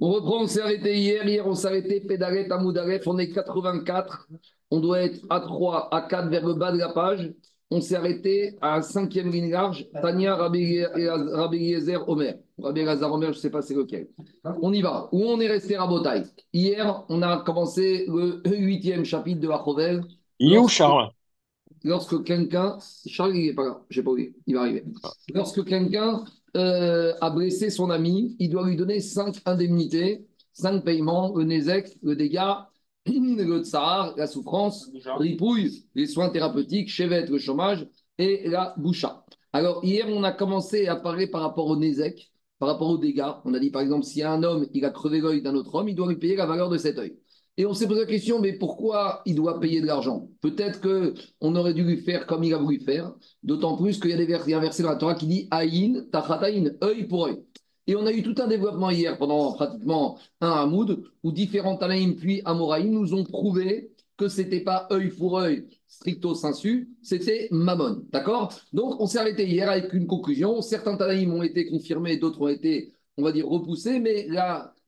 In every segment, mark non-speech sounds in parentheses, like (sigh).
On reprend, on s'est arrêté hier. Hier, on s'est arrêté Pédalet, Amoudaref. On est 84. On doit être à 3, à 4 vers le bas de la page. On s'est arrêté à la cinquième ligne large. Tania, Rabbi Eliezer, Omer. Rabbi Eliezer, Omer, je ne sais pas c'est lequel. On y va. Où on est resté à Botaï Hier, on a commencé le huitième chapitre de la Chovel. Il est où, Charles? Lorsque quelqu'un. Charles, il n'est pas là. Je n'ai pas oublié. Il va arriver. Lorsque quelqu'un euh, a blessé son ami, il doit lui donner cinq indemnités, cinq paiements, le Nézek, le dégât, le tsar, la souffrance, ripouille, les soins thérapeutiques, chevet, le chômage et la boucha. Alors, hier, on a commencé à parler par rapport au Nézek, par rapport aux dégâts. On a dit, par exemple, si un homme, il a crevé l'œil d'un autre homme, il doit lui payer la valeur de cet œil. Et on s'est posé la question, mais pourquoi il doit payer de l'argent? Peut-être qu'on aurait dû lui faire comme il a voulu faire, d'autant plus qu'il y a des versets, un verset dans la Torah qui dit Aïn, Tachataïn, œil pour œil. Et on a eu tout un développement hier pendant pratiquement un Hamoud, où différents Tanaïm puis Amoraïm nous ont prouvé que ce n'était pas œil pour œil, stricto sensu, c'était Mammon. D'accord? Donc on s'est arrêté hier avec une conclusion. Certains Tanaïm ont été confirmés, d'autres ont été on va dire, repoussé, mais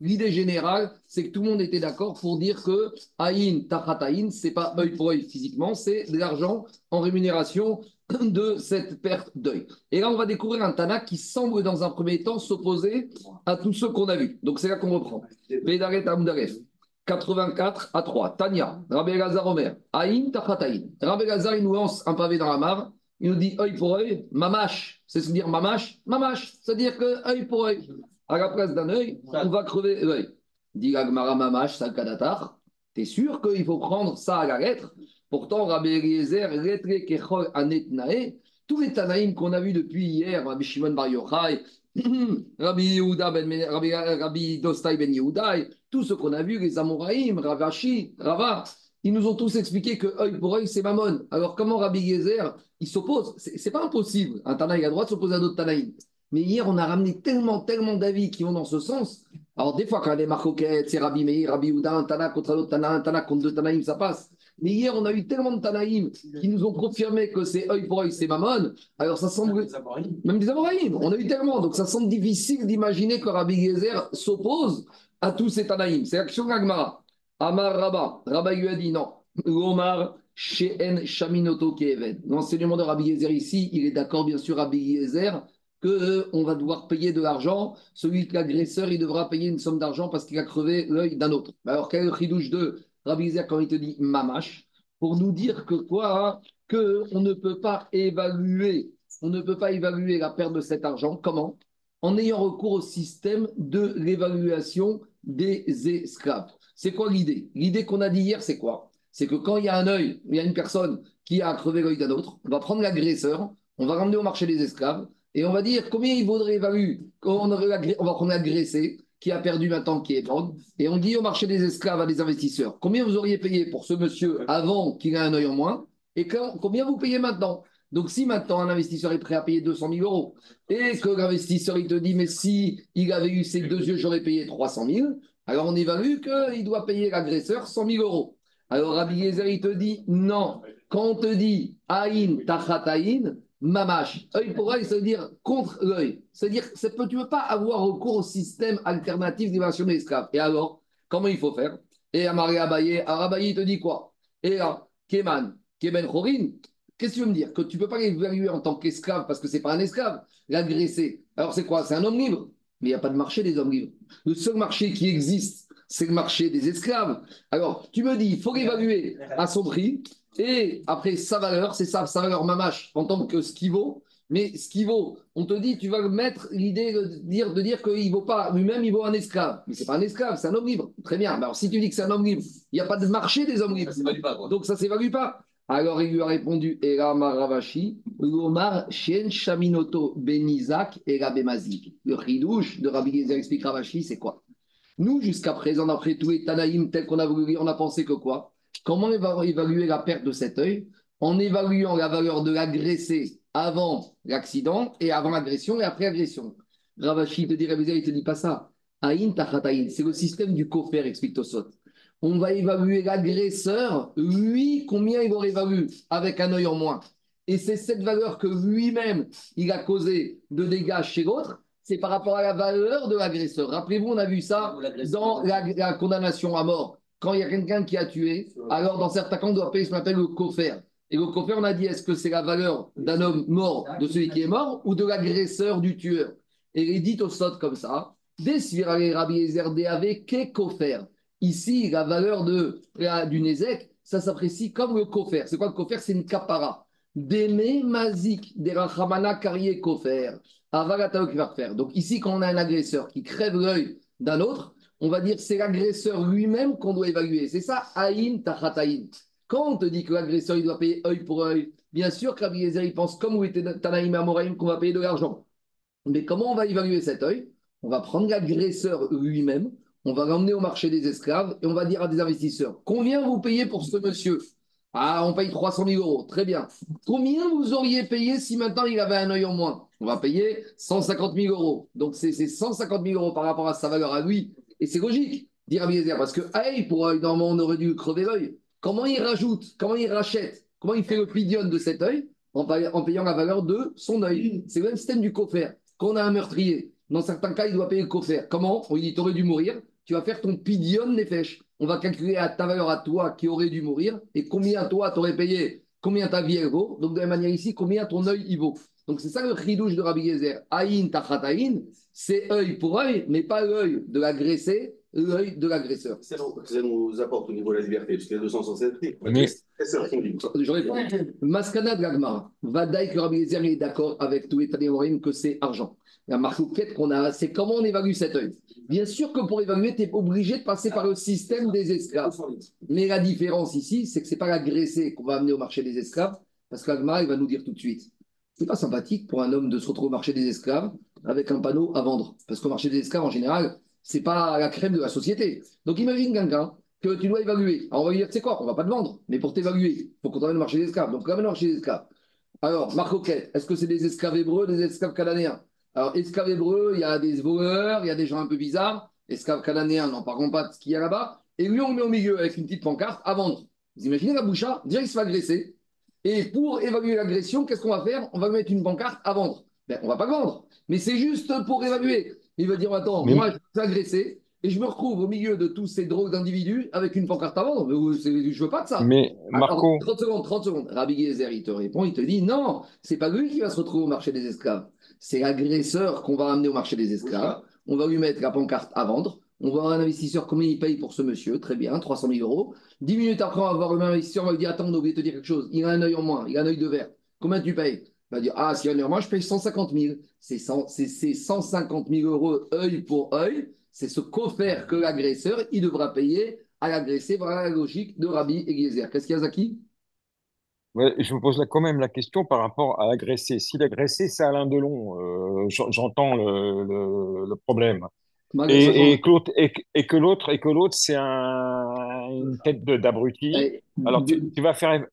l'idée générale, c'est que tout le monde était d'accord pour dire que Aïn, Tachataïn, ce n'est pas œil pour œil physiquement, c'est de l'argent en rémunération de cette perte d'œil. Et là, on va découvrir un Tana qui semble, dans un premier temps, s'opposer à tous ceux qu'on a vus. Donc, c'est là qu'on reprend. Bédaret Amoudaref, 84 à 3. Tania, Rabbi Gazar Omer, Aïn, Tachataïn. Rabbi Gazar, il nous lance un pavé dans la mare. Il nous dit œil pour œil, mamache. C'est ce que dire mamache Mamache, c'est-à-dire que œil pour œil à la place d'un œil, on va crever l'œil. Dit Agmara Mamash Sakadatar, t'es sûr qu'il faut prendre ça à la lettre? Pourtant, Rabbi Eliezer, Retre Kechol Anetnae, tous les Tanaïm qu'on a vus depuis hier, Rabbi Shimon Bar Yochai, (clears throat) Rabbi Yehuda ben, Rabbi, Rabbi Dostai ben Yehuda, tous ceux qu'on a vus, les Amoraïm, Ravashi, Rava, ils nous ont tous expliqué que œil pour œil, c'est Mammon. Alors, comment Rabbi Yezer, il s'oppose? C'est pas impossible. Un Tanaïm a le droit de s'opposer à d'autres Tanaïm. Mais hier, on a ramené tellement, tellement d'avis qui vont dans ce sens. Alors, des fois, quand il y a des marcoquettes, c'est Rabbi Meir, Rabbi Ouda, un Tana contre un autre Tana, un Tana contre deux Tanaïm, ça passe. Mais hier, on a eu tellement de Tanaïm qui nous ont confirmé que c'est œil pour œil, c'est Mammon. Alors, ça semble. Même des Amoraïm. On a eu tellement. Donc, ça semble difficile d'imaginer que Rabbi Gezer s'oppose à tous ces Tanaïm. C'est l'action d'Agmara. Amar Rabba. Rabba lui a dit non. Omar. Sheen Shaminoto Keven. L'enseignement de Rabbi Gezer ici, il est d'accord, bien sûr, Rabbi Gezer qu'on euh, va devoir payer de l'argent. Celui qui est agresseur, il devra payer une somme d'argent parce qu'il a crevé l'œil d'un autre. Alors, quel est le chidouche de Rabbi quand il te dit mamash? Pour nous dire que quoi hein, Que on ne peut pas évaluer, on ne peut pas évaluer la perte de cet argent. Comment? En ayant recours au système de l'évaluation des esclaves. C'est quoi l'idée? L'idée qu'on a dit hier, c'est quoi? C'est que quand il y a un œil, il y a une personne qui a crevé l'œil d'un autre, on va prendre l'agresseur, on va ramener au marché des esclaves, et on va dire combien il vaudrait évaluer. On, on va prendre agressé qui a perdu maintenant, qui est mort. Et on dit au marché des esclaves à des investisseurs combien vous auriez payé pour ce monsieur avant qu'il ait un œil en moins et combien vous payez maintenant? Donc, si maintenant un investisseur est prêt à payer 200 000 euros et que l'investisseur il te dit mais si il avait eu ces deux yeux, j'aurais payé 300 000, alors on évalue qu'il doit payer l'agresseur 100 000 euros. Alors Rabbi Yezer, il te dit non. Quand on te dit Aïn, Tachataïn, mamash. Œil pour œil, ça veut dire contre l'œil. C'est-à-dire, que tu ne peux pas avoir recours au système alternatif d'évaluation des esclaves. Et alors, comment il faut faire? Et Amari Abaye, Arabaye, il te dit quoi? Et là, Keman, Kemen Chorin, qu'est-ce que tu veux me dire? Que tu ne peux pas l'évaluer en tant qu'esclave parce que ce n'est pas un esclave, l'agressé. Alors c'est quoi? C'est un homme libre. Mais il n'y a pas de marché des hommes libres. Le seul marché qui existe, c'est le marché des esclaves. Alors, tu me dis, il faut l'évaluer à son prix. Et après, sa valeur, c'est ça, sa valeur mamache, en tant que ce qui vaut. Mais ce qui vaut, on te dit, tu vas mettre l'idée de dire, de dire qu'il ne vaut pas, lui-même, il vaut un esclave. Mais ce n'est pas un esclave, c'est un homme libre. Très bien. Alors, si tu dis que c'est un homme libre, il n'y a pas de marché des hommes libres. Donc, ça ne s'évalue pas. Alors, il lui a répondu, Era Maravashi, Lomar Shen Shaminoto Benizak et Bemazik. Le ridouche de Rabbi Gezer explique Ravashi, c'est quoi? Nous, jusqu'à présent, après tous les Tanaïm tel qu'on a voulu on a pensé que quoi? Comment on va évaluer la perte de cet œil? En évaluant la valeur de l'agressé avant l'accident et avant l'agression et après l'agression. Ravashi te dit, il te dit pas ça. Aïn c'est le système du coffre, explique Tosot. On va évaluer l'agresseur, lui, combien il va évaluer avec un œil en moins. Et c'est cette valeur que lui-même, il a causé de dégâts chez l'autre c'est par rapport à la valeur de l'agresseur. Rappelez-vous, on a vu ça dans la, condamnation à mort. Quand il y a quelqu'un qui a tué, alors dans certains cas, on doit payer ce qu'on appelle le coffert. Et le coffert, on a dit, est-ce que c'est la valeur d'un homme mort, de celui qui est mort, ou de l'agresseur du tueur? Et il dit au sot comme ça, Ici, la valeur de, du Nézek, ça s'apprécie comme le coffert. C'est quoi le coffert C'est une capara. Deme mazik, derachamana. Avalataok qui va faire. Donc ici, quand on a un agresseur qui crève l'œil d'un autre, on va dire c'est l'agresseur lui-même qu'on doit évaluer. C'est ça, aïn tachataïn. Quand on te dit que l'agresseur il doit payer œil pour œil, bien sûr que il pense comme où était Tanaïm Amoraïm qu'on va payer de l'argent. Mais comment on va évaluer cet œil? On va prendre l'agresseur lui-même, on va l'emmener au marché des esclaves et on va dire à des investisseurs combien vous payez pour ce monsieur? Ah, on paye 300 000 euros. Très bien. Combien vous auriez payé si maintenant il avait un œil en moins? On va payer 150 000 euros. Donc, c'est 150 000 euros par rapport à sa valeur à lui. Et c'est logique, dire Abiezer, parce que, hey, pour normalement, on aurait dû crever l'œil. Comment il rajoute Comment il rachète Comment il fait le pidion de cet œil en, payant la valeur de son œil? C'est le même système du coffert. Quand on a un meurtrier, dans certains cas, il doit payer le coffert. Comment? On lui dit, tu aurais dû mourir. Tu vas faire ton pidion nefesh on va calculer à ta valeur à toi qui aurait dû mourir et combien toi t'aurais payé, combien ta vie elle vaut. Donc de la manière ici, combien ton œil il vaut. Donc c'est ça le chidouche de Rabbi Gezer. Aïn tachataïn, c'est œil pour œil, mais pas l'œil de l'agressé, l'œil de l'agresseur. Ça, ça nous apporte au niveau de la liberté, parce qu'il y a 267 mais... Je réponds. Maskana de l'Agmara. Vadaï que Rabbi est d'accord avec tous les Tadémorim que c'est argent. La marque qu'on a, c'est comment on évalue cet œil. Bien sûr que pour évaluer, tu es obligé de passer par le système des esclaves. Mais la différence ici, c'est que ce n'est pas l'agressé qu'on va amener au marché des esclaves, parce qu'Agma, il va nous dire tout de suite. C'est pas sympathique pour un homme de se retrouver au marché des esclaves avec un panneau à vendre. Parce qu'au marché des esclaves, en général, c'est pas la crème de la société. Donc imagine quelqu'un que tu dois évaluer. Alors on va lui dire, sais quoi, on va pas te vendre, mais pour t'évaluer, il faut qu'on t'emmène au marché des esclaves. Donc on au marché des esclaves. Alors, Marc est-ce que c'est des esclaves hébreux, des esclaves cananéens? Alors, esclave hébreu, il y a des voleurs, il y a des gens un peu bizarres. Esclave cananéen, n'en parlons pas de ce qu'il y a là-bas. Et lui, on le met au milieu avec une petite pancarte à vendre. Vous imaginez la boucha Déjà, il se fait agresser. Et pour évaluer l'agression, qu'est-ce qu'on va faire? On va mettre une pancarte à vendre. Ben, on va pas vendre. Mais c'est juste pour évaluer. Il va dire Attends, moi, je suis agressé et je me retrouve au milieu de tous ces drogues d'individus avec une pancarte à vendre. Je ne veux pas de ça. Mais Marco. 30 secondes, 30 secondes. Rabbi Gezer, il te répond il te dit Non, c'est pas lui qui va se retrouver au marché des esclaves c'est l'agresseur qu'on va amener au marché des esclaves. On va lui mettre la pancarte à vendre. On va avoir un investisseur, combien il paye pour ce monsieur? Très bien, 300 000 euros. Dix minutes après, on va avoir un investisseur, on va lui dire Attends, on a oublié de te dire quelque chose. Il a un œil en moins, il a un œil de verre. Combien tu payes? Il va dire Ah, si y a un œil en moins, je paye 150 000. C'est 150 000 euros œil pour œil. C'est ce qu'offert que l'agresseur, il devra payer à l'agressé. Voilà la logique de Rabbi Eliezer. Qu'est-ce qu'il y a, Zaki? Je me pose quand même la question par rapport à l'agressé. Si l'agressé, c'est Alain Delon, euh, j'entends le, problème. Et, et, que l'autre, et, que l'autre, et que l'autre, c'est un, une tête d'abruti. Alors tu, vas faire.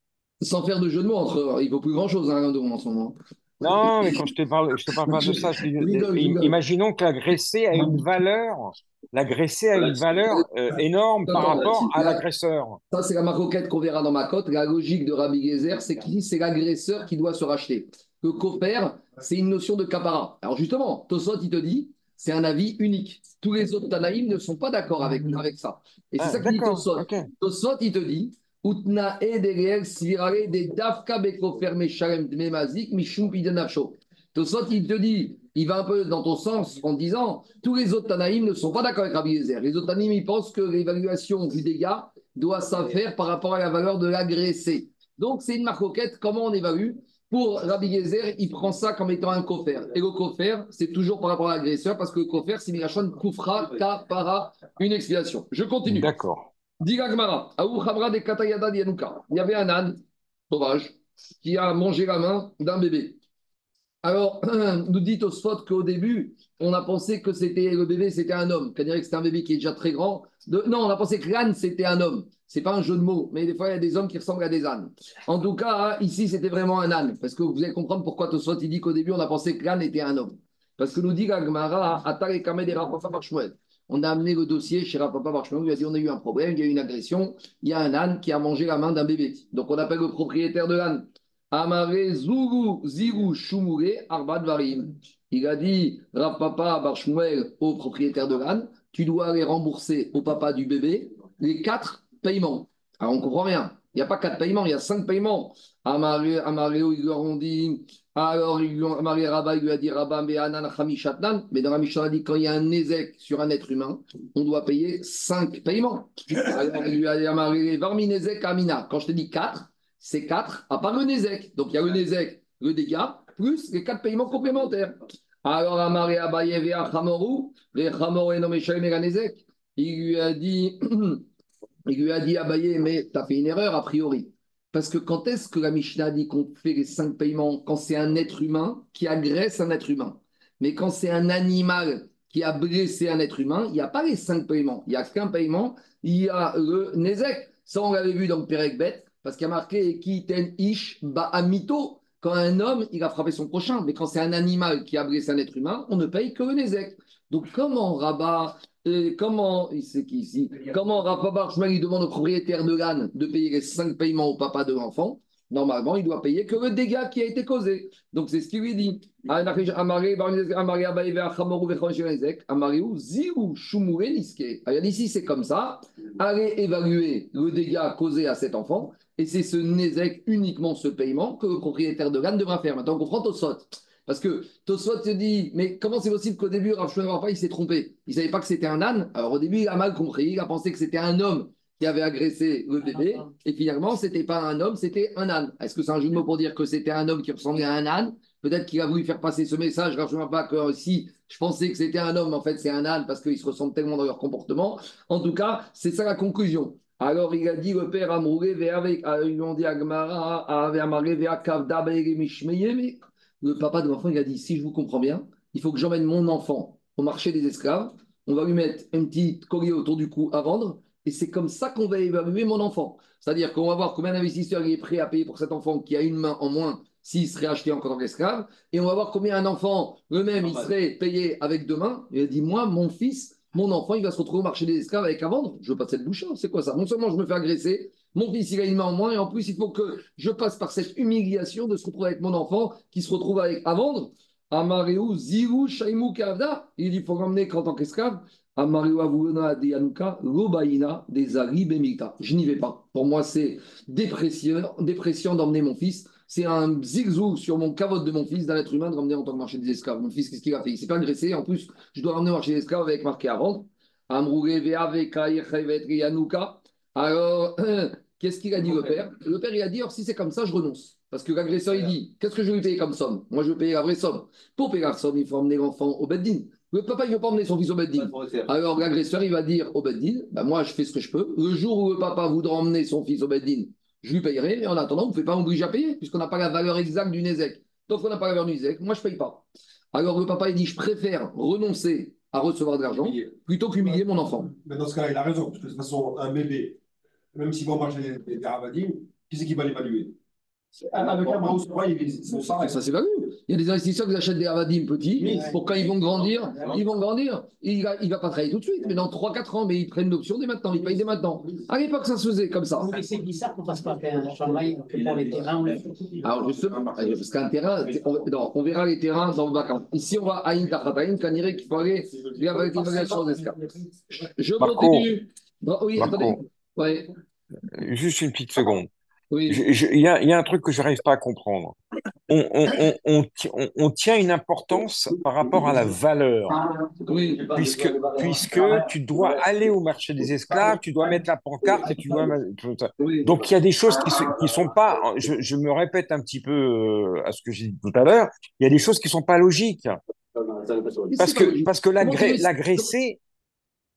Sans faire de jeu de mots entre. Il ne vaut plus grand chose, hein, en ce moment. Non, mais quand je te parle, je te parle pas de ça. (laughs) imaginons que l'agressé a une valeur, l'agressé a une valeur euh, énorme par rapport à l'agresseur. Ça, c'est la maroquette qu'on verra dans ma cote. La logique de Rabbi Gezer, c'est que c'est l'agresseur qui doit se racheter. Le copère, c'est une notion de capara. Alors justement, Tosot, il te dit, c'est un avis unique. Tous les autres Tanaïm ne sont pas d'accord avec, avec ça. Et c'est ah, ça que dit Tosot. Tosot, il te dit, Utna de svirare de dafka bekofer meshalem dmemazik mishum pidenafsho. Tosot, il te dit, il va un peu dans ton sens en disant tous les autres Tanaïm ne sont pas d'accord avec Rabbi Yezer. Les autres Tanaïm, ils pensent que l'évaluation du dégât doit s'affaire par rapport à la valeur de l'agressé. Donc, c'est une marcoquette. Comment on évalue? Pour Rabbi Yezer, il prend ça comme étant un coffre. Et le coffre, c'est toujours par rapport à l'agresseur parce que le coffre, c'est Mirachon Koufra Kapara, une explication. Je continue. D'accord. Il y avait un âne sauvage qui a mangé la main d'un bébé. Alors, (clears throat) nous dit Osphot qu'au début, on a pensé que c'était le bébé, c'était un homme. C'est-à-dire que c'était un bébé qui est déjà très grand. Non, on a pensé que l'âne, c'était un homme. C'est pas un jeu de mots, mais des fois, il y a des hommes qui ressemblent à des ânes. En tout cas, ici, c'était vraiment un âne. Parce que vous allez comprendre pourquoi Tosfot, il dit qu'au début, on a pensé que l'âne était un homme. Parce que nous dit Gagmara, on a amené le dossier chez Rapapa Barchemont, il a dit on a eu un problème, il y a eu une agression, il y a un âne qui a mangé la main d'un bébé. Donc on appelle le propriétaire de l'âne. Amare Zuru Ziru Shumure Varim. Il a dit Rav Papa Barshmuel au propriétaire de l'âne, tu dois aller rembourser au papa du bébé les quatre paiements. Alors on ne comprend rien. Il n'y a pas quatre paiements, il y a cinq paiements. Amaréo, ils leur ont dit alors, Marie Rabat, il lui a dit Rabba, mais mais dans la Mishnah, a dit quand il y a un ézec sur un être humain, on doit payer cinq paiements. Alors, il lui a dit Marie, Varmi Nezek Amina. Quand je te dis quatre, c'est quatre à part le Nezek. Donc, il y a le Nezek, le dégât, plus les quatre paiements complémentaires. Alors, Amari Abaye Vea Chamoru, les Chamor et nommé Nezek. Il lui a dit, (clears throat) il lui a dit Abaye, mais tu as fait une erreur a priori. Parce que quand est-ce que la Mishnah dit qu'on fait les cinq paiements Quand c'est un être humain qui agresse un être humain? Mais quand c'est un animal qui a blessé un être humain, il n'y a pas les cinq paiements. Il n'y a qu'un paiement, il y a le Nezek. Ça, on l'avait vu dans le Perek Bet, parce qu'il y a marqué Kiten Ish Ba'amito. Quand un homme, il a frappé son prochain. Mais quand c'est un animal qui a blessé un être humain, on ne paye que le Nezek. Donc, comment Rabat comment, c'est ici Comment Rafa Barchman il demande au propriétaire de l'âne de payer les cinq paiements au papa de l'enfant Normalement, il doit payer que le dégât qui a été causé. Donc, c'est ce qu'il lui dit. Alors, ici, c'est comme ça. Allez évaluer le dégât causé à cet enfant. Et c'est ce Nézek, uniquement ce paiement, que le propriétaire de l'âne devra faire. Maintenant, on comprend au sot. Parce que Tosfot te dit, mais comment c'est possible qu'au début, Rav pas, il s'est trompé? Il ne savait pas que c'était un âne. Alors au début, il a mal compris. Il a pensé que c'était un homme qui avait agressé le bébé. Et finalement, ce n'était pas un homme, c'était un âne. Est-ce que c'est un jeu de mots pour dire que c'était un homme qui ressemblait à un âne? Peut-être qu'il a voulu faire passer ce message. Rav pas que si je pensais que c'était un homme, en fait, c'est un âne parce qu'ils se ressemblent tellement dans leur comportement. En tout cas, c'est ça la conclusion. Alors il a dit le père Amouré, avec, ils lui ont dit Agmara, le papa de l'enfant, il a dit si je vous comprends bien, il faut que j'emmène mon enfant au marché des esclaves. On va lui mettre un petit collier autour du cou à vendre. Et c'est comme ça qu'on va évaluer mon enfant. C'est-à-dire qu'on va voir combien d'investisseurs il est prêt à payer pour cet enfant qui a une main en moins s'il serait acheté en tant qu'esclave. Et on va voir combien un enfant, eux-mêmes, il serait payé avec deux mains. Il a dit Moi, mon fils, mon enfant, il va se retrouver au marché des esclaves avec à vendre. Je veux pas cette bouche. C'est quoi ça? Non seulement je me fais agresser, mon fils, il a une main en moins, et en plus, il faut que je passe par cette humiliation de se retrouver avec mon enfant qui se retrouve avec, à vendre. Amareu, Ziru, Shaimou, Kavda. Il dit il faut l'emmener qu'en tant qu'esclave. Amareu, Avuna, de Yanuka, Lobaïna, des Ari. Je n'y vais pas. Pour moi, c'est dépression d'emmener mon fils. C'est un zigzou sur mon cavote de mon fils, d'un être humain, de ramener en tant que marché des esclaves. Mon fils, qu'est-ce qu'il a fait? Il s'est pas agressé. En plus, je dois ramener au marché des esclaves avec marqué à Yanuka. Alors, (clears throat) Qu'est-ce qu'il a dit le père? Le père, il a dit alors, si c'est comme ça, je renonce. Parce que l'agresseur, il dit qu'est-ce que je vais lui payer comme somme? Moi, je vais payer la vraie somme. Pour payer la somme, il faut emmener l'enfant au Beddin. Le papa, il ne veut pas emmener son fils au Beddin. Alors, l'agresseur, il va dire au Beddin bah, moi, je fais ce que je peux. Le jour où le papa voudra emmener son fils au Beddin, je lui payerai. Mais en attendant, vous ne pouvez pas m'obliger à payer, puisqu'on n'a pas la valeur exacte du Nézek. Donc, on n'a pas la valeur du Nézek. Moi, je ne paye pas. Alors, le papa, il dit je préfère renoncer à recevoir de l'argent plutôt qu'humilier mon enfant. Mais dans ce cas-là, il a raison, parce que de toute façon, un bébé même s'ils vont marcher des, des qui c'est qui va l'évaluer? Avec un bras ça, ça s'évalue. Il y a des investisseurs qui achètent des Avadim petits pour quand ils vont grandir, ils vont grandir. Il ne va pas travailler tout de suite, mais dans 3-4 ans, mais ils prennent l'option dès maintenant, ils payent dès maintenant. À l'époque, ça se faisait comme ça. Mais c'est bizarre qu'on ne fasse pas un travail pour les terrains. Alors justement, parce qu'un terrain, on, on, verra les terrains dans le vacances. Ici, on va à Intachataïn, quand il qu'il faut aller avec l'évaluation des Je continue. Oui, attendez. Ouais. Juste une petite seconde. Il y, a un truc que je n'arrive pas à comprendre. On, tient une importance par rapport à la valeur. puisque, puisque tu dois aller au marché des esclaves, tu dois mettre la pancarte et tu dois. Donc il y a des choses qui ne sont pas. Je, me répète un petit peu euh, à ce que j'ai dit tout à l'heure. Il y a des choses qui ne sont pas logiques. Parce que, parce que l'agressé,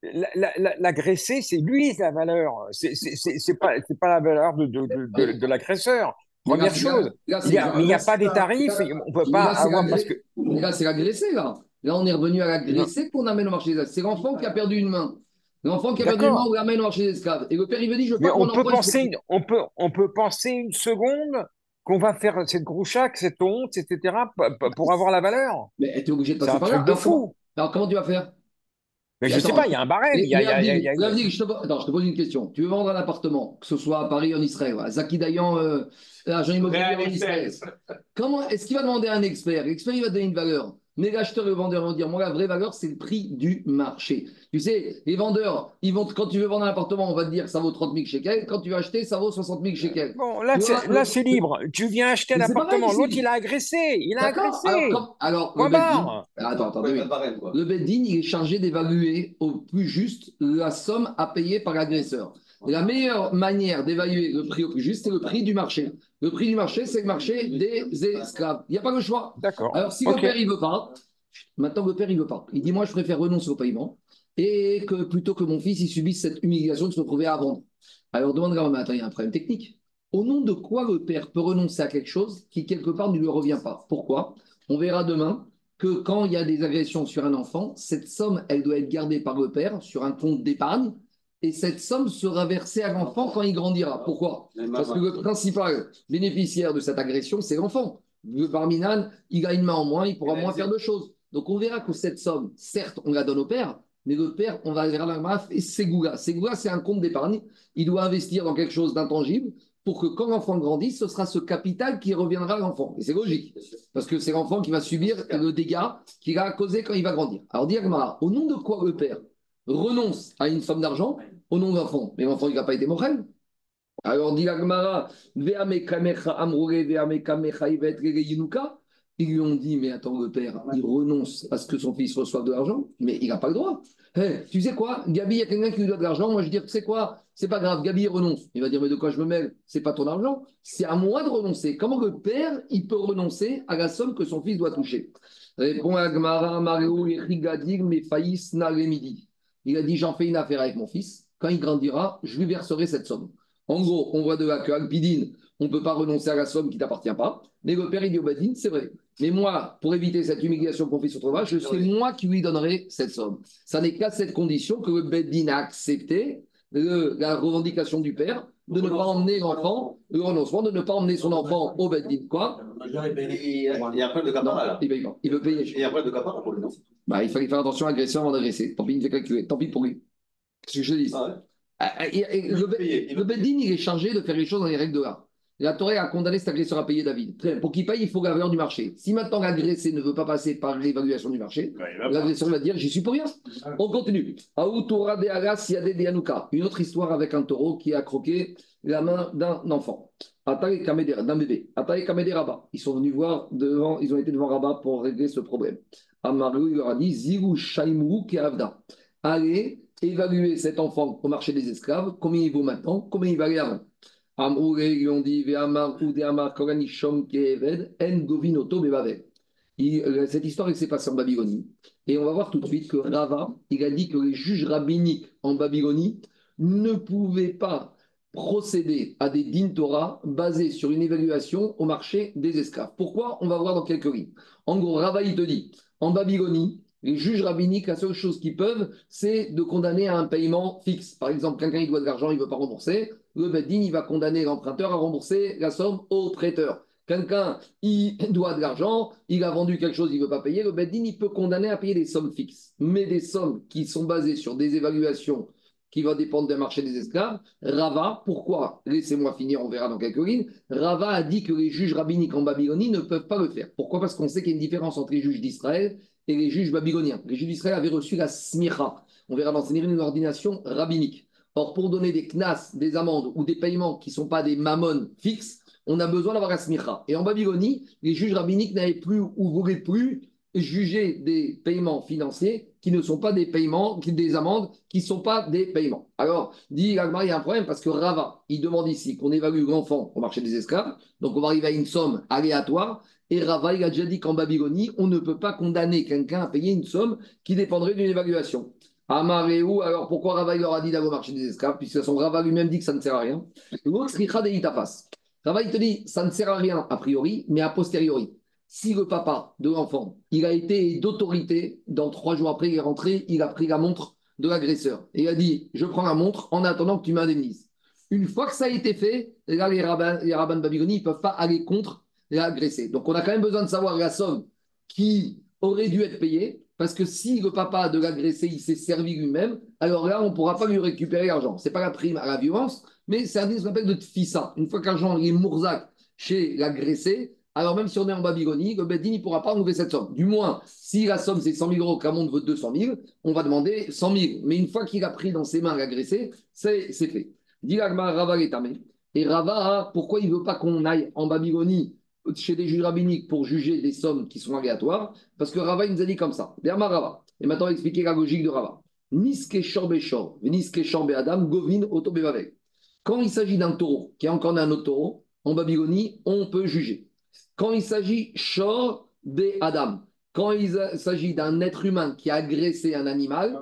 L'agressé, c'est lui la valeur. C'est pas, pas la valeur de, de, de, de l'agresseur. Première chose. il n'y a, pas des tarifs. On peut pas avoir parce que. Là, c'est l'agressé, là. Là, on est revenu à l'agressé qu'on amène au marché des esclaves. C'est l'enfant qui a perdu une main. L'enfant qui a perdu une main, on l'amène au marché des esclaves. Et le père, il veut dire je veux pas on peut, penser, on, peut, on peut penser une seconde qu'on va faire cette grouchac, cette honte, etc., pour avoir la valeur. Mais tu es obligé de passer par là. de fou. Alors, comment tu vas faire? Mais je ne sais pas, il y a un barème. Il y a, je, te... Attends, je te pose une question. Tu veux vendre un appartement, que ce soit à Paris ou en Israël, Zaki Dayan, euh, agent immobilier en Israël. Comment est-ce qu'il va demander à un expert? L'expert, il va donner une valeur. Mais l'acheteur et le vendeur vont dire Moi, la vraie valeur, c'est le prix du marché. Tu sais, les vendeurs, ils vont, quand tu veux vendre un appartement, on va te dire que ça vaut 30 000 shekels. Quand tu veux acheter, ça vaut 60 000 shekels. Bon, là, c'est libre. Tu viens acheter un appartement. L'autre, il a agressé. Il a agressé. Alors, le Beddin, attends, attends, le Beddin, il est chargé d'évaluer au plus juste la somme à payer par l'agresseur. La meilleure manière d'évaluer le prix au plus juste, c'est le prix du marché. Le prix du marché, c'est le marché des esclaves. Il n'y a pas le choix. D'accord. Alors, si le père, il ne veut pas, maintenant le père, il ne veut pas. Il dit Moi, je préfère renoncer au paiement et que plutôt que mon fils, il subisse cette humiliation de se retrouver à vendre. Alors, demande quand même Attends, il y a un problème technique. Au nom de quoi le père peut renoncer à quelque chose qui, quelque part, ne lui revient pas? Pourquoi? On verra demain que quand il y a des agressions sur un enfant, cette somme, elle doit être gardée par le père sur un compte d'épargne et cette somme sera versée à l'enfant quand il grandira. Pourquoi? Parce que le principal bénéficiaire de cette agression, c'est l'enfant. Le barminan, il a une main en moins, il pourra moins faire de choses. Donc on verra que cette somme, certes, on la donne au père, mais le père, on va vers la MAF et Ségoula. Ségoula, c'est un compte d'épargne. Il doit investir dans quelque chose d'intangible pour que quand l'enfant grandisse, ce sera ce capital qui reviendra à l'enfant. Et c'est logique, parce que c'est l'enfant qui va subir le dégât qu'il a causé quand il va grandir. Alors, dire au nom de quoi le père renonce à une somme d'argent au nom d'un l'enfant. Mais l'enfant, il n'a pas été moral. Alors, dit Agmara, ils lui ont dit, mais attends, le père, il renonce à ce que son fils reçoive de l'argent, mais il n'a pas le droit. tu sais quoi, Gabi, il y a quelqu'un qui lui doit de l'argent, moi je dis, tu sais quoi, c'est pas grave, Gabi, il renonce. Il va dire, mais de quoi je me mêle? C'est pas ton argent, c'est à moi de renoncer. Comment le père, il peut renoncer à la somme que son fils doit toucher? Répond Agmara, Mario, Rigadir, mais Faïs, midi. Il a dit J'en fais une affaire avec mon fils. Quand il grandira, je lui verserai cette somme. En gros, on voit de là qu'Alpidine, on ne peut pas renoncer à la somme qui ne t'appartient pas. Mais le père, il dit au Badine C'est vrai. Mais moi, pour éviter cette humiliation qu'on fait sur ton vache, c'est moi qui lui donnerai cette somme. Ça n'est qu'à cette condition que le Bedin a accepté la revendication du père de ne pas emmener l'enfant, le renoncement de ne pas emmener son enfant au Bedin. Quoi? Il y a un problème de capara là. Il veut payer. Il y a un problème de capara pour non? Bah, il fallait faire attention à l'agression avant d'agresser. Tant pis, il fait calculer. Tant pis pour lui. C'est ce que je te dis. Ah ah, ah, le Bedin, il est chargé de faire les choses dans les règles de l'art. La Torah a condamné cet agresseur à payer David. Pour qu'il paye, il faut la valeur du marché. Si maintenant l'agressé ne veut pas passer par l'évaluation du marché, l'agresseur va dire J'y suis pour rien. On continue. Une autre histoire avec un taureau qui a croqué la main d'un enfant. D'un bébé. Ils sont venus voir devant, ils ont été devant Rabat pour régler ce problème. Amaru il leur a dit Ziru Shaimuru Keavda. Allez évaluer cet enfant au marché des esclaves, combien il vaut maintenant, combien il valait avant? Amru ils ont dit Ve'amar Udeamar Koranishom Keeved En Govinoto. Euh, cette histoire s'est passée en Babylonie. Et on va voir tout de suite que Rava, il a dit que les juges rabbiniques en Babylonie ne pouvaient pas procéder à des din Torah basés sur une évaluation au marché des esclaves. Pourquoi? On va voir dans quelques lignes. En gros, Rava, il te dit en Babylonie, les juges rabbiniques, la seule chose qu'ils peuvent, c'est de condamner à un paiement fixe. Par exemple, quelqu'un doit de l'argent, il ne veut pas rembourser. Le Beddin, il va condamner l'emprunteur à rembourser la somme au prêteur. Quelqu'un, il (laughs) doit de l'argent, il a vendu quelque chose, il ne veut pas payer. Le Beddin, il peut condamner à payer des sommes fixes. Mais des sommes qui sont basées sur des évaluations qui vont dépendre du marché des esclaves. Rava, pourquoi? Laissez-moi finir, on verra dans quelques lignes. Rava a dit que les juges rabbiniques en Babylonie ne peuvent pas le faire. Pourquoi? Parce qu'on sait qu'il y a une différence entre les juges d'Israël et les juges babyloniens. Les juges d'Israël avaient reçu la smicha. On verra dans une ordination rabbinique. Or, pour donner des knas, des amendes ou des paiements qui ne sont pas des mamones fixes, on a besoin d'avoir la smicha. Et en Babylonie, les juges rabbiniques n'avaient plus ou voulaient plus juger des paiements financiers qui ne sont pas des paiements, des amendes qui ne sont pas des paiements. Alors, dit Agmar, il y a un problème parce que Rava, il demande ici qu'on évalue l'enfant au marché des esclaves. Donc, on va arriver à une somme aléatoire. Et Rava, il a déjà dit qu'en Babylonie, on ne peut pas condamner quelqu'un à payer une somme qui dépendrait d'une évaluation. Amaréou, alors pourquoi Rava il leur a dit d'aller au marché des esclaves? Puisque son Rava lui-même dit que ça ne sert à rien. L'autre, Rava, il te dit, ça ne sert à rien a priori, mais a posteriori si le papa de l'enfant, il a été d'autorité, dans trois jours après, il est rentré, il a pris la montre de l'agresseur et il a dit Je prends la montre en attendant que tu m'indemnises. Une fois que ça a été fait, là, les rabbins, les de Babylonie ne peuvent pas aller contre l'agressé. Donc, on a quand même besoin de savoir la somme qui aurait dû être payée, parce que si le papa de l'agressé, s'est servi lui-même, alors là, on ne pourra pas lui récupérer l'argent. Ce n'est pas la prime à la violence, mais c'est un qu'on appelle de tfissa. Une fois que l'argent est mourzac chez l'agressé, alors même si on est en Babylonie, le ne pourra pas enlever cette somme. Du moins, si la somme c'est 100 000 euros, qu'Amon veut 200 000, on va demander 100 000. Mais une fois qu'il a pris dans ses mains l'agressé, c'est fait. Rava Et Rava, pourquoi il ne veut pas qu'on aille en Babylonie chez des juges rabbiniques pour juger des sommes qui sont aléatoires? Parce que Rava, il nous a dit comme ça. Rava. Et maintenant, expliquer la logique de Rava. Niske Shor Niske Adam, Govin Oto Quand il s'agit d'un taureau qui est encore un autre taureau, en Babylonie, on peut juger. Quand il s'agit Shor Be Adam, quand il s'agit d'un être humain qui a agressé un animal,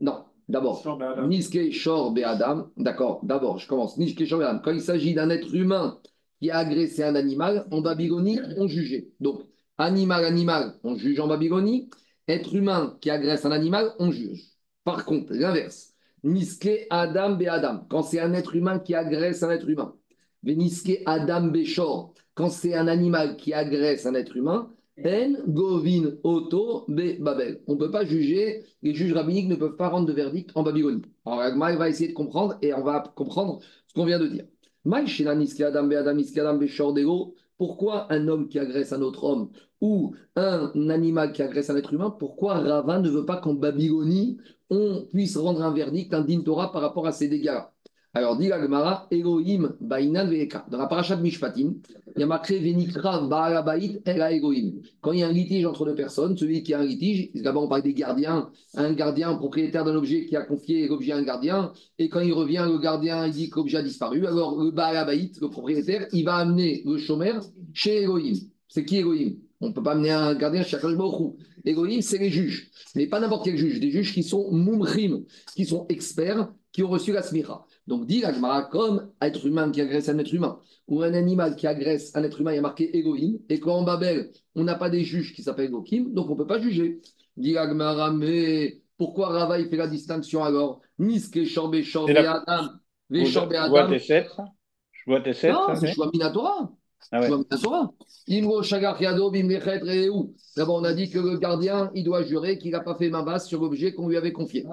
non, d'abord, Niske Shor Be Adam, d'accord, d'abord, je commence. Niske Shor Be Adam, quand il s'agit d'un être humain qui a agressé un animal, en Babylonie, on jugeait. Donc, animal, animal, on juge en Babylonie. Être humain qui agresse un animal, on juge. Par contre, l'inverse, Niske Adam Be Adam, quand c'est un être humain qui agresse un être humain. Niske Adam Beshor, quand c'est un animal qui agresse un être humain. En Govin Oto Be Babel. On ne peut pas juger, les juges rabbiniques ne peuvent pas rendre de verdict en Babylonie. Alors, Agma va essayer de comprendre et on va comprendre ce qu'on vient de dire. Pourquoi un homme qui agresse un autre homme ou un animal qui agresse un être humain, pourquoi Rava ne veut pas qu'en Babylonie, on puisse rendre un verdict, un din Torah par rapport à ces dégâts alors, dit l'Agmara, Elohim Bainan Veka. Dans la paracha de Mishpatim, il y a marqué Venikra Baalabait Ela Elohim. Quand il y a un litige entre deux personnes, celui qui a un litige, d'abord on parle des gardiens, un gardien propriétaire d'un objet qui a confié l'objet à un gardien, et quand il revient, le gardien il dit que l'objet a disparu. Alors, le Baalabait, le propriétaire, il va amener le chômeur chez Elohim. C'est qui Elohim? On ne peut pas amener un gardien chez Akash Elohim, c'est les juges. Mais pas n'importe quel juge, des juges qui sont mumrim, qui sont experts, qui ont reçu la smira. Donc, dit l'Agmara, comme être humain qui agresse un être humain, ou un animal qui agresse un être humain, il y a marqué Elohim, et qu'en Babel, on n'a pas des juges qui s'appellent Elohim, donc on ne peut pas juger. Dit l'Agmara, mais pourquoi Rava il fait la distinction alors? Niske Shorbe Shorbe Adam, Adam. Je vois tes sept, je vois tes sept. Non, c'est Minatora. Ah D'abord, on a dit que le gardien, il doit jurer qu'il n'a pas fait main basse sur l'objet qu'on lui avait confié.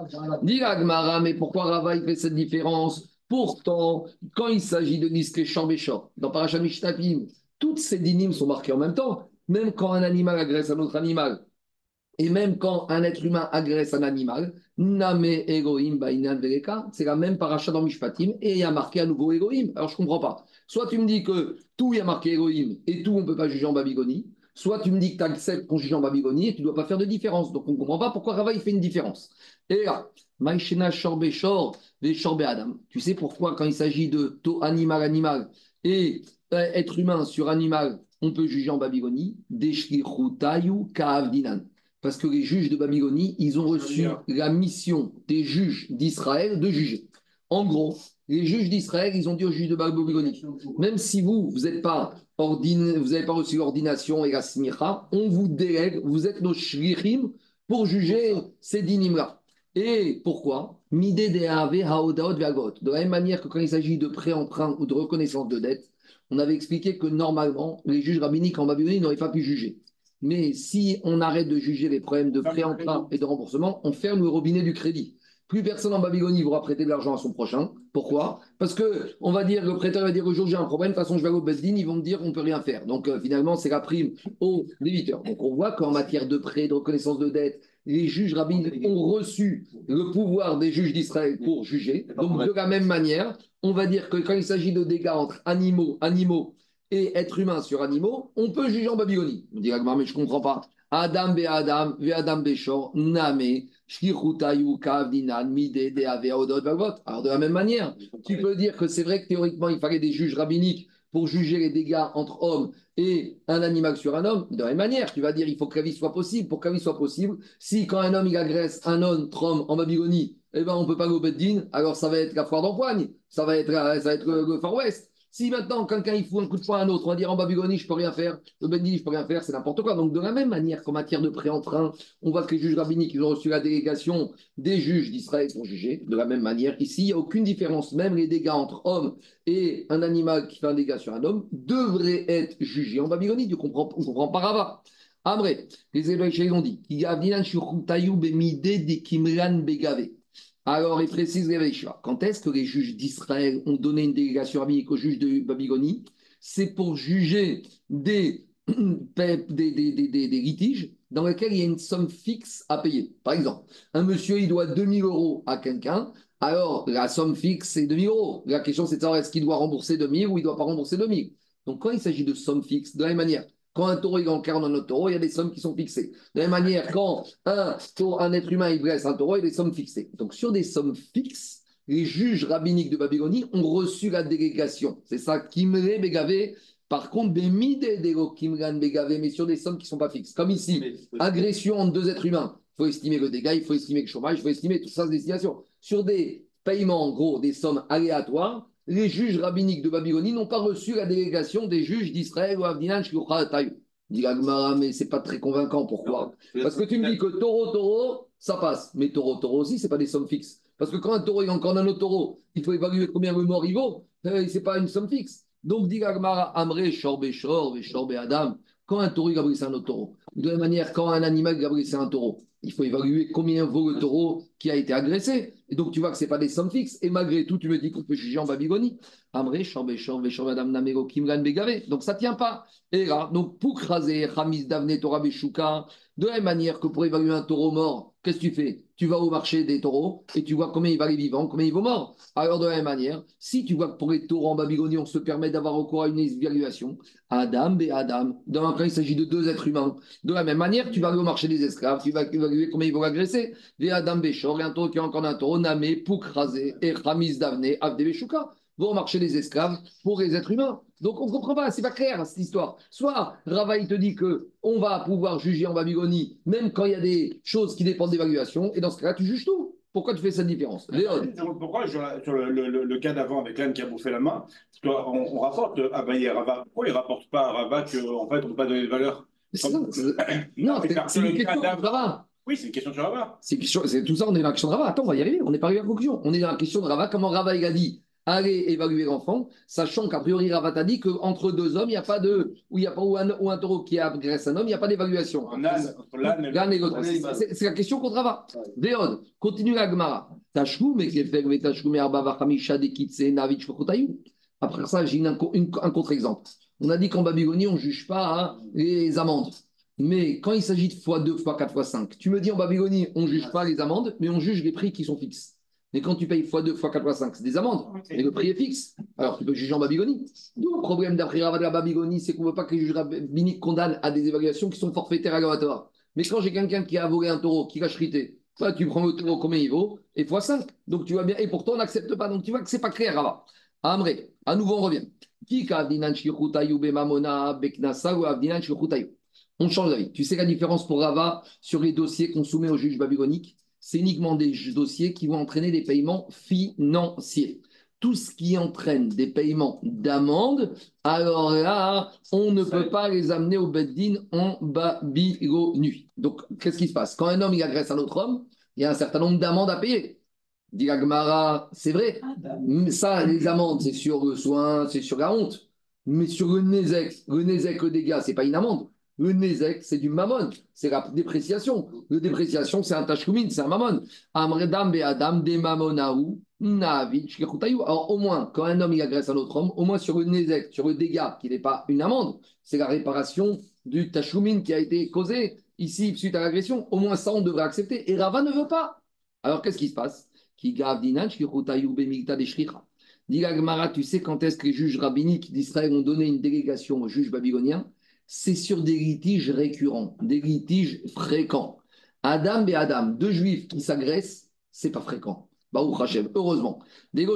Dit Agmara, mais pourquoi Rava il fait cette différence Pourtant, quand il s'agit de Niske Shambéchor, dans Parashamishtabim, toutes ces dynimes sont marquées en même temps. Même quand un animal agresse un autre animal, et même quand un être humain agresse un animal, Name Egoim Bainan c'est la même paracha dans Mishpatim, et il y a marqué à nouveau Egoim. Alors je ne comprends pas. Soit tu me dis que tout, il y a marqué Elohim et tout, on ne peut pas juger en Babylonie. Soit tu me dis que tu acceptes qu'on juge en Babylonie et tu ne dois pas faire de différence. Donc on ne comprend pas pourquoi Rava il fait une différence. Et là, Maïshena Shorbe Shor, Shorbe Adam. Tu sais pourquoi quand il s'agit de animal animal et euh, être humain sur animal, on peut juger en Babylonie? Parce que les juges de Babylonie, ils ont reçu la mission des juges d'Israël de juger. En gros, les juges d'Israël, ils ont dit aux juges de Babylonie, même si vous, vous n'avez pas, pas reçu l'ordination et la smicha, on vous délègue, vous êtes nos shlichim pour juger ces dinim-là. Et pourquoi? De la même manière que quand il s'agit de pré-emprunt ou de reconnaissance de dette, on avait expliqué que normalement, les juges rabbiniques en Babylonie n'auraient pas pu juger. Mais si on arrête de juger les problèmes de pré-emprunt et de remboursement, on ferme le robinet du crédit. Plus personne en Babylonie voudra prêter de l'argent à son prochain. Pourquoi? Parce que on va dire, le prêteur va dire au jour j'ai un problème, de toute façon je vais au Bezdin, ils vont me dire on ne peut rien faire. Donc euh, finalement, c'est la prime au débiteur. Donc on voit qu'en matière de prêt, de reconnaissance de dette, les juges rabbiniques ont reçu le pouvoir des juges d'Israël pour juger. Donc de la même manière, on va dire que quand il s'agit de dégâts entre animaux, animaux et êtres humains sur animaux, on peut juger en Babylonie. On dit, mais je ne comprends pas. Adam be Adam, ve Adam Beshor, Name, alors de la même manière, tu peux dire que c'est vrai que théoriquement, il fallait des juges rabbiniques pour juger les dégâts entre hommes et un animal sur un homme. De la même manière, tu vas dire il faut que la vie soit possible. Pour que la vie soit possible, si quand un homme il agresse un autre homme en Babylonie, eh ben, on ne peut pas go alors ça va être la foire d'empoigne, ça va être, ça va être le Far West. Si maintenant, quelqu'un il fout un coup de poing à un autre, on va dire en Babylonie, je peux rien faire, le Bendini, je peux rien faire, c'est n'importe quoi. Donc, de la même manière qu'en matière de pré-emprunt, on voit que les juges rabbiniques, ils ont reçu la délégation des juges d'Israël pour juger. De la même manière, ici, il n'y a aucune différence. Même les dégâts entre hommes et un animal qui fait un dégât sur un homme devraient être jugés en Babylonie. Tu comprends, on comprend pas Rava. Après, les évêques ont dit, il y a. Alors, il précise Quand est-ce que les juges d'Israël ont donné une délégation rabbinique aux juges de Babylonie? C'est pour juger (clears throat) des des, des, litiges dans lesquels il y a une somme fixe à payer. Par exemple, un monsieur, il doit 2000 euros à quelqu'un, alors la somme fixe, c'est 2000 euros. La question, c'est de savoir est-ce qu'il doit rembourser 2000 ou il ne doit pas rembourser 2000. Donc, quand il s'agit de somme fixe, de la même manière, quand un taureau il encarne un autre taureau, il y a des sommes qui sont fixées. De la même manière, (laughs) quand un, un être humain il blesse un taureau, il y a des sommes fixées. Donc, sur des sommes fixes, les juges rabbiniques de Babylonie ont reçu la délégation. C'est ça, Kimre Bégavé. Par contre, Kimran Bégavé, mais sur des sommes qui ne sont pas fixes. Comme ici, agression entre deux êtres humains. Il faut estimer le dégât, il faut estimer le chômage, il faut estimer tout ça, des situations. Sur des paiements, en gros, des sommes aléatoires, les juges rabbiniques de Babylonie n'ont pas reçu la délégation des juges d'Israël ou Avdinan Dit mais c'est pas très convaincant. Pourquoi Parce que tu me dis que taureau, taureau, ça passe. Mais taureau, taureau aussi, c'est pas des sommes fixes. Parce que quand un taureau est encore un autre taureau, il faut évaluer combien le mort il vaut. Euh, c'est pas une somme fixe. Donc, dit Amré, Shor, Shor, Shor, Adam. Quand un taureau il un autre taureau. De la même manière, quand un animal il un taureau, il faut évaluer combien vaut le taureau qui a été agressé. Et donc, tu vois que ce n'est pas des sommes fixes. Et malgré tout, tu me dis qu'on peut juger en Babylonie. Amré, Shorbe, Shorbe, Adam, Namego, Kimgan, Begave. Donc, ça ne tient pas. Et là, donc, pour craser, Hamis, Davne, Torah, Beshuka, de la même manière que pour évaluer un taureau mort, qu'est-ce que tu fais? Tu vas au marché des taureaux et tu vois combien il valent vivant, combien il vaut mort. Alors, de la même manière, si tu vois que pour les taureaux en Babylonie, on se permet d'avoir recours à une évaluation, Adam et Adam, dans un cas, il s'agit de deux êtres humains. De la même manière, tu vas aller au marché des esclaves, tu vas combien ils vont agresser? Et Adam Béchor, et un taureau qui a encore un taureau, Namé, Poukrazé et Ramis Davne, Avde Beshuka vont au marché des esclaves pour les êtres humains. Donc on ne comprend pas, c'est pas clair cette histoire. Soit Rava il te dit que on va pouvoir juger en Babylonie, même quand il y a des choses qui dépendent d'évaluation, et dans ce cas-là, tu juges tout. Pourquoi tu fais cette différence? Pourquoi sur, le, cas d'avant avec l'âne qui a bouffé la main, on, on rapporte à ah ben, Rava, pourquoi il ne rapporte pas à Rava qu'en fait on ne peut pas donner de valeur? (coughs) Non, c'est question de Rava. Oui, c'est une question de Rava. C'est tout ça, on est dans la question de Rava. Attends, on va y arriver, on n'est pas arrivé à la conclusion. On est dans la question de Rava, comment Rava il a dit aller évaluer l'enfant, sachant qu'a priori Ravat a dit qu'entre deux hommes, il n'y a pas de. Ou, il y a pas, ou, un, ou un taureau qui agresse un homme, il n'y a pas d'évaluation. C'est la question contre Ravat. Véod, continue la Gemara. Après ça, j'ai un, un contre-exemple. On a dit qu'en Babylonie, on ne juge pas les amendes. Mais quand il s'agit de fois 2, fois 4, fois 5, tu me dis en Babylonie, on ne juge pas les amendes, mais on juge les prix qui sont fixes. Mais quand tu payes x2, x4, x5, c'est des amendes. Et le prix est fixe. Alors tu peux juger en Babylonie. le problème d'après Ravad la Babylonie, c'est qu'on ne veut pas que les juges rabbiniques condamnent à des évaluations qui sont forfaitaires aggravatoires. Mais quand j'ai quelqu'un qui a volé un taureau, qui l'a chrité, tu prends le taureau, combien il vaut, et x5. Donc tu vois bien. Et pourtant, on n'accepte pas. Donc tu vois que ce n'est pas clair, Rava. Amré, à nouveau, on revient. On change d'avis. Tu sais la différence pour Rava sur les dossiers qu'on soumet aux juges babyloniques c'est uniquement des dossiers qui vont entraîner des paiements financiers. Tout ce qui entraîne des paiements d'amende, alors là, on ne peut pas les amener au Beddin en Babylonie. Donc, qu'est-ce qui se passe? Quand un homme il agresse un autre homme, il y a un certain nombre d'amendes à payer. Dit c'est vrai. Ça, les amendes, c'est sur le soin, c'est sur la honte. Mais sur le Nézek, le Nézek, le dégât, c'est pas une amende. Le Nézek, c'est du mammon, c'est la dépréciation. Le dépréciation, c'est un tachkoumine, c'est un mammon. Amredam Adam de mamonaou, Alors, au moins, quand un homme il agresse un autre homme, au moins sur le Nézek, sur le dégât, qui n'est pas une amende, c'est la réparation du tachkoumine qui a été causé ici suite à l'agression. Au moins, ça, on devrait accepter. Et Rava ne veut pas. Alors, qu'est-ce qui se passe? Dit tu sais quand est-ce que les juges rabbiniques d'Israël ont donné une délégation aux juges babyloniens? C'est sur des litiges récurrents, des litiges fréquents. Adam et Adam, deux juifs qui s'agressent, c'est pas fréquent. Baruch Hashem, heureusement. Des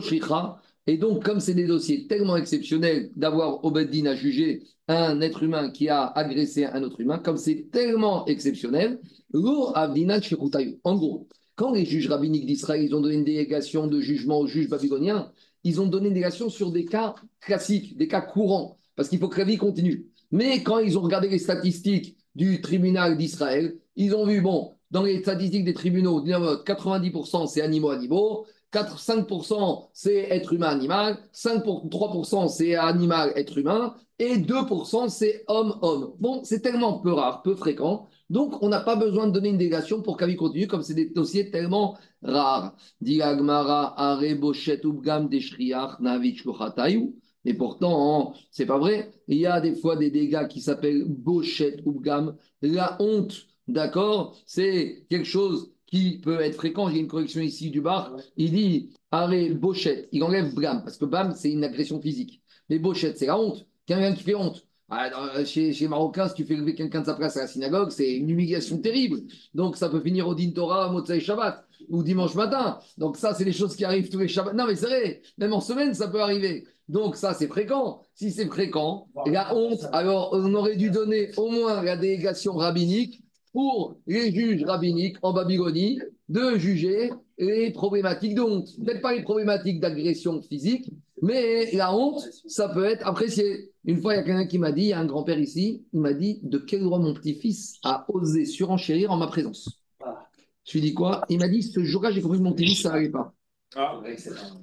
et donc, comme c'est des dossiers tellement exceptionnels d'avoir Obeddin à juger un être humain qui a agressé un autre humain, comme c'est tellement exceptionnel, en gros, quand les juges rabbiniques d'Israël ils ont donné une délégation de jugement aux juges babyloniens, ils ont donné une délégation sur des cas classiques, des cas courants, parce qu'il faut que la vie continue. Mais quand ils ont regardé les statistiques du tribunal d'Israël, ils ont vu, bon, dans les statistiques des tribunaux, 90% c'est animaux-animaux, 5% c'est être humain-animal, 3% c'est animal-être humain, et 2% c'est homme-homme. Bon, c'est tellement peu rare, peu fréquent, donc on n'a pas besoin de donner une délégation pour qu'elle continue, comme c'est des dossiers tellement rares. Digagmara, Are, Ubgam, Navich, Et pourtant, c'est pas vrai. Il y a des fois des dégâts qui s'appellent bochette ou gamme. La honte, d'accord, c'est quelque chose qui peut être fréquent. J'ai une correction ici du bar. Il dit arrêt bochette. Il enlève blam parce que blam, c'est une agression physique. Mais bochette, c'est la honte. Quelqu'un qui fait honte. Ah, chez, chez Marocains, si tu fais lever quelqu'un de sa place à la synagogue, c'est une humiliation terrible. Donc, ça peut finir au Din Torah, Motsai Shabbat ou dimanche matin. Donc, ça, c'est des choses qui arrivent tous les Shabbats. Non, mais c'est vrai, même en semaine, ça peut arriver. Donc, ça, c'est fréquent. Si c'est fréquent, la honte, alors on aurait dû donner au moins la délégation rabbinique pour les juges rabbiniques en Babylonie de juger les problématiques de honte. Peut-être pas les problématiques d'agression physique, mais la honte, ça peut être apprécié. Une fois, il y a quelqu'un qui m'a dit, il y a un grand-père ici, il m'a dit de quel droit mon petit-fils a osé surenchérir en ma présence? Je lui ai dit quoi? Il m'a dit ce jour-là, j'ai compris que mon petit-fils, ça n'allait pas. Ah,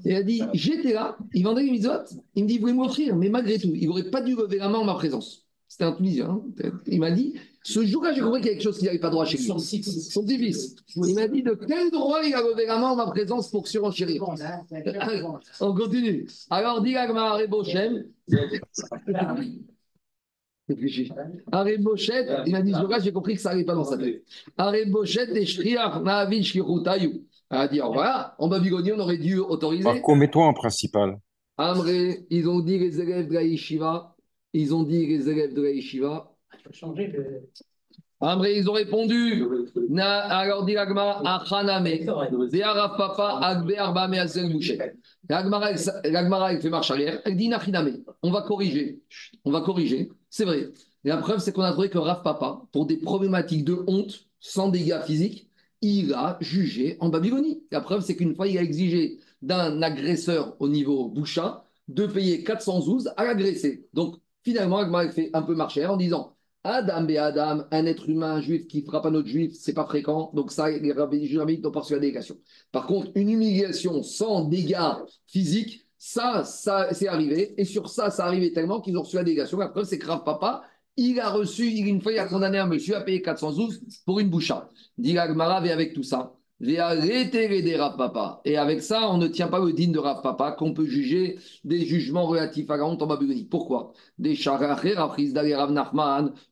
il a dit j'étais là, il vendait les misotes, il me dit vous voulez m'offrir, mais malgré tout, il n'aurait pas dû lever la main en ma présence. C'était un Tunisien. Hein. Il m'a dit ce jour-là, j'ai compris qu'il y a quelque chose qui n'avait pas droit chez lui. Son petit-fils. Il m'a dit de quel droit il a levé la main en ma présence pour surenchérir? (laughs) On continue. Alors, dit Agmar Bochem. (laughs) Arrêt Bochet, il m'a dit j'ai compris que ça n'allait pas dans sa tête. Arrêt Bochet et Shriach Naavin Shkirutayou. Elle a dit, voilà, en Babylonie, on aurait dû autoriser. Alors, qu'on met toi en principal Amré, ils ont dit les élèves de la yeshiva, ils ont dit les élèves de la yeshiva, changer de. Amré, ils ont répondu. Alors dit l'agmara, Achaname, papa, Agbe arba me'azel bouchet. L'agmara, elle fait marche arrière. Elle dit Nachiname, on va corriger. On va corriger. C'est vrai. la preuve, c'est qu'on a trouvé que Raf Papa, pour des problématiques de honte, sans dégâts physiques, il a jugé en Babylonie. La preuve, c'est qu'une fois, il a exigé d'un agresseur au niveau boucha de payer 412 à l'agresser. Donc, finalement, Agmara fait un peu marcher en disant Adam et Adam, un être humain, juif qui frappe un autre juif, c'est pas fréquent, donc ça, les rabbiniques n'ont pas reçu la délégation. Par contre, une humiliation sans dégâts physiques, ça, ça c'est arrivé, et sur ça, ça arrivait tellement qu'ils ont reçu la délégation. Preuve, c'est Rav Papa, il a reçu, une fois, il a condamné un monsieur à payer 412 pour une boucha. Dit et avec tout ça, Papa. Et avec ça, on ne tient pas le digne de Rav Papa qu'on peut juger des jugements relatifs à la honte en Babylonie. Pourquoi? Des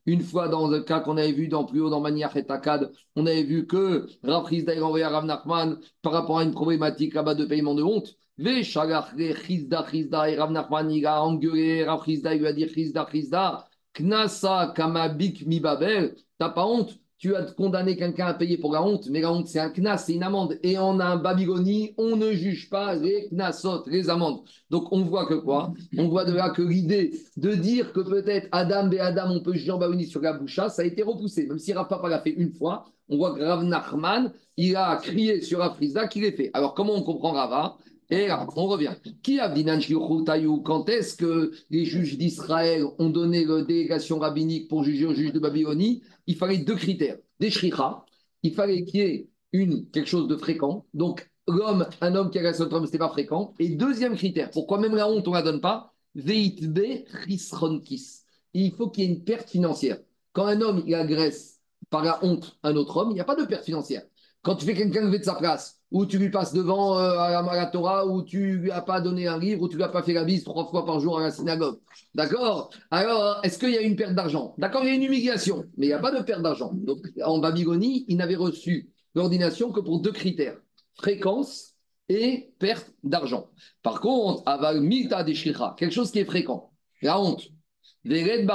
une fois dans un cas qu'on avait vu dans plus haut dans Maniach et Takad, on avait vu que Rav Rizda envoyé à Rav Nachman par rapport à une problématique là-bas de paiement de honte. et Rav Nachman, il a engueulé Rav il lui a dit Rizda, Rizda, Knasa Kamabik Mi Babel, t'as pas honte? Tu as condamné quelqu'un à payer pour la honte, mais la honte, c'est un knas, c'est une amende. Et en un Babylonie, on ne juge pas les knasot, les amendes. Donc, on voit que quoi? On voit de là que l'idée de dire que peut-être Adam et Adam, on peut juger en Babylonie sur la boucha, ça a été repoussé. Même si Rav l'a fait une fois, on voit que Rav Nachman, il a crié sur Afrizda qu'il est fait. Alors, comment on comprend Rava? Et là, on revient. Qui a Quand est-ce que les juges d'Israël ont donné la délégation rabbinique pour juger aux juges de Babylonie? Il fallait deux critères. Des shricha, il fallait qu'il y ait une, quelque chose de fréquent. Donc, l'homme, un homme qui un autre homme, ce pas fréquent. Et deuxième critère, pourquoi même la honte, on ne la donne pas? Veitbe risronkis. Il faut qu'il y ait une perte financière. Quand un homme il agresse par la honte un autre homme, il n'y a pas de perte financière. Quand tu fais quelqu'un lever de sa place, ou tu lui passes devant euh, à la Torah, ou tu lui as pas donné un livre, ou tu lui as pas fait la bise trois fois par jour à la synagogue. D'accord? Alors, est-ce qu'il y a une perte d'argent? D'accord, il y a une humiliation, mais il n'y a pas de perte d'argent. Donc, en Babylonie, il n'avait reçu l'ordination que pour deux critères fréquence et perte d'argent. Par contre, aval milta des quelque chose qui est fréquent, la honte, mais il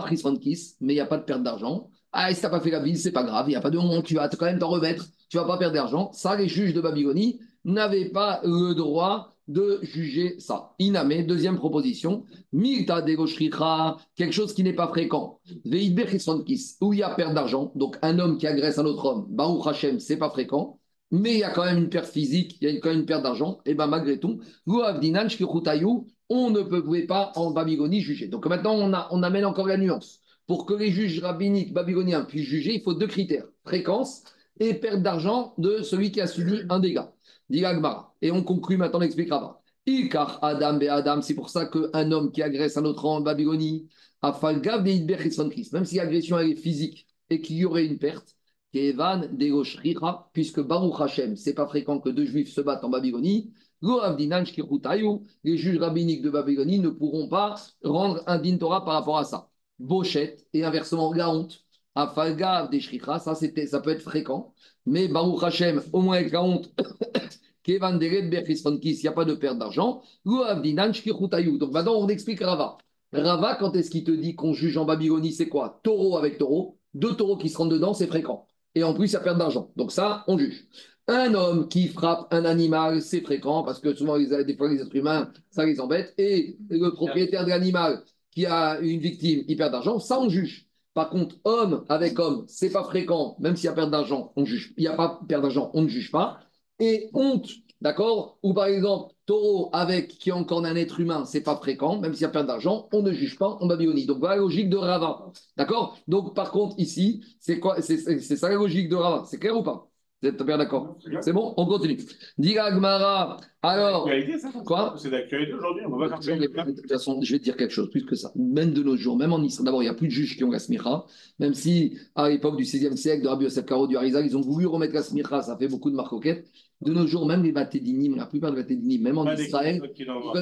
n'y a pas de perte d'argent. Ah, si tu n'as pas fait la bise, c'est pas grave, il n'y a pas de honte, tu vas quand même t'en remettre tu vas pas perdre d'argent. Ça, les juges de Babylonie n'avaient pas le droit de juger ça. Iname, deuxième proposition, Milta quelque chose qui n'est pas fréquent. où il y a perte d'argent, donc un homme qui agresse un autre homme, Baruch Hashem, c'est pas fréquent, mais il y a quand même une perte physique, il y a quand même une perte d'argent, et bien malgré tout, on ne pouvait pas en Babylonie juger. Donc maintenant, on, on amène encore la nuance. Pour que les juges rabbiniques babyloniens puissent juger, il faut deux critères fréquence et perte d'argent de celui qui a subi un dégât. Dit Et on conclut maintenant, on expliquera pas. Car Adam et Adam, c'est pour ça qu'un homme qui agresse un autre en Babylonie, a falgav même si l'agression est physique et qu'il y aurait une perte, Kevan Degoshricha, puisque Baruch Hashem, c'est pas fréquent que deux juifs se battent en Babylonie. Les juges rabbiniques de Babylonie ne pourront pas rendre un din Torah par rapport à ça. Bochette et inversement la honte. Afalgav des ça, ça peut être fréquent. Mais Baruch Hashem, au moins avec la honte, (coughs) Kevan s'il n'y a pas de perte d'argent. Donc maintenant, on explique Rava. Rava, quand est-ce qu'il te dit qu'on juge en Babylonie, c'est quoi? Taureau avec taureau. Deux taureaux qui se rendent dedans, c'est fréquent. Et en plus, il y a perte d'argent. Donc ça, on juge. Un homme qui frappe un animal, c'est fréquent parce que souvent, des fois, les êtres humains, ça les embête. Et le propriétaire de l'animal qui a une victime, il perd d'argent, ça, on juge. Par contre, homme avec homme, c'est pas fréquent, même s'il y a perte d'argent, on juge. Il n'y a pas perte d'argent, on ne juge pas. Et honte, d'accord? Ou par exemple, taureau avec qui est encore un être humain, c'est pas fréquent, même s'il y a perte d'argent, on ne juge pas en Babylonie. Donc la logique de Rava. D'accord? Donc par contre, ici, c'est quoi? C'est ça la logique de Rava. C'est clair ou pas? Vous êtes bien d'accord C'est bon On continue. Diga Gmara. Alors. Quoi C'est d'actualité aujourd'hui. On va De toute façon, je vais te dire quelque chose, plus que ça. Même de nos jours, même en Israël, d'abord, il n'y a plus de juges qui ont la smicha. Même si, à l'époque du 16e siècle, de Rabbi Yosef Karo, du Harizal, ils ont voulu remettre la smicha, ça fait beaucoup de marcoquettes. De nos jours, même les batédinim, la plupart des batédinim, même en Israël,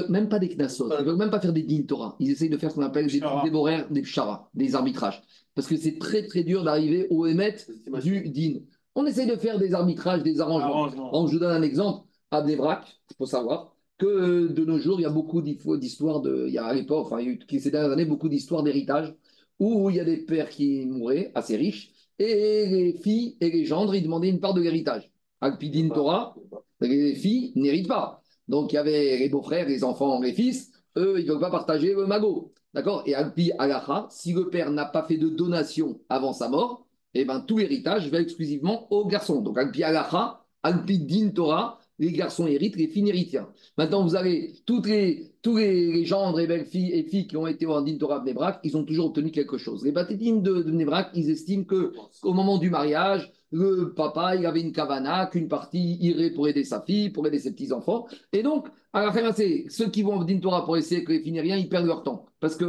même pas des knassot, ils ne veulent même pas faire des din Torah. Ils essayent de faire ce qu'on appelle des dévoraires, des pshara, des arbitrages. Parce que c'est très très dur d'arriver au émet du din. On essaye de faire des arbitrages, des arrangements. je vous donne un exemple. À Debrak, il faut savoir que de nos jours, il y a beaucoup d'histoires de. Il y a à l'époque, enfin, il y a eu ces dernières années, beaucoup d'histoires d'héritage où il y a des pères qui mouraient assez riches et les filles et les gendres, ils demandaient une part de l'héritage. Alpidine Torah, les filles n'héritent pas. Donc il y avait les beaux-frères, les enfants, les fils, eux, ils ne veulent pas partager le magot. D'accord? Et Alpi Alacha, si le père n'a pas fait de donation avant sa mort, eh ben, tout l'héritage va exclusivement aux garçons. Donc, Alpi Alacha, Alpi Din Torah, les garçons héritent, les filles n'héritent Maintenant, vous avez toutes les, tous les, gendres et belles filles et filles qui ont été en Din Torah de Nebrak, ils ont toujours obtenu quelque chose. Les Batédines de, de Nebrak, ils estiment qu'au moment du mariage, le papa, il avait une kavana, qu'une partie irait pour aider sa fille, pour aider ses petits-enfants. Et donc, à la fin, c'est ceux qui vont en Din Torah pour essayer que les filles rien, ils perdent leur temps. Parce que,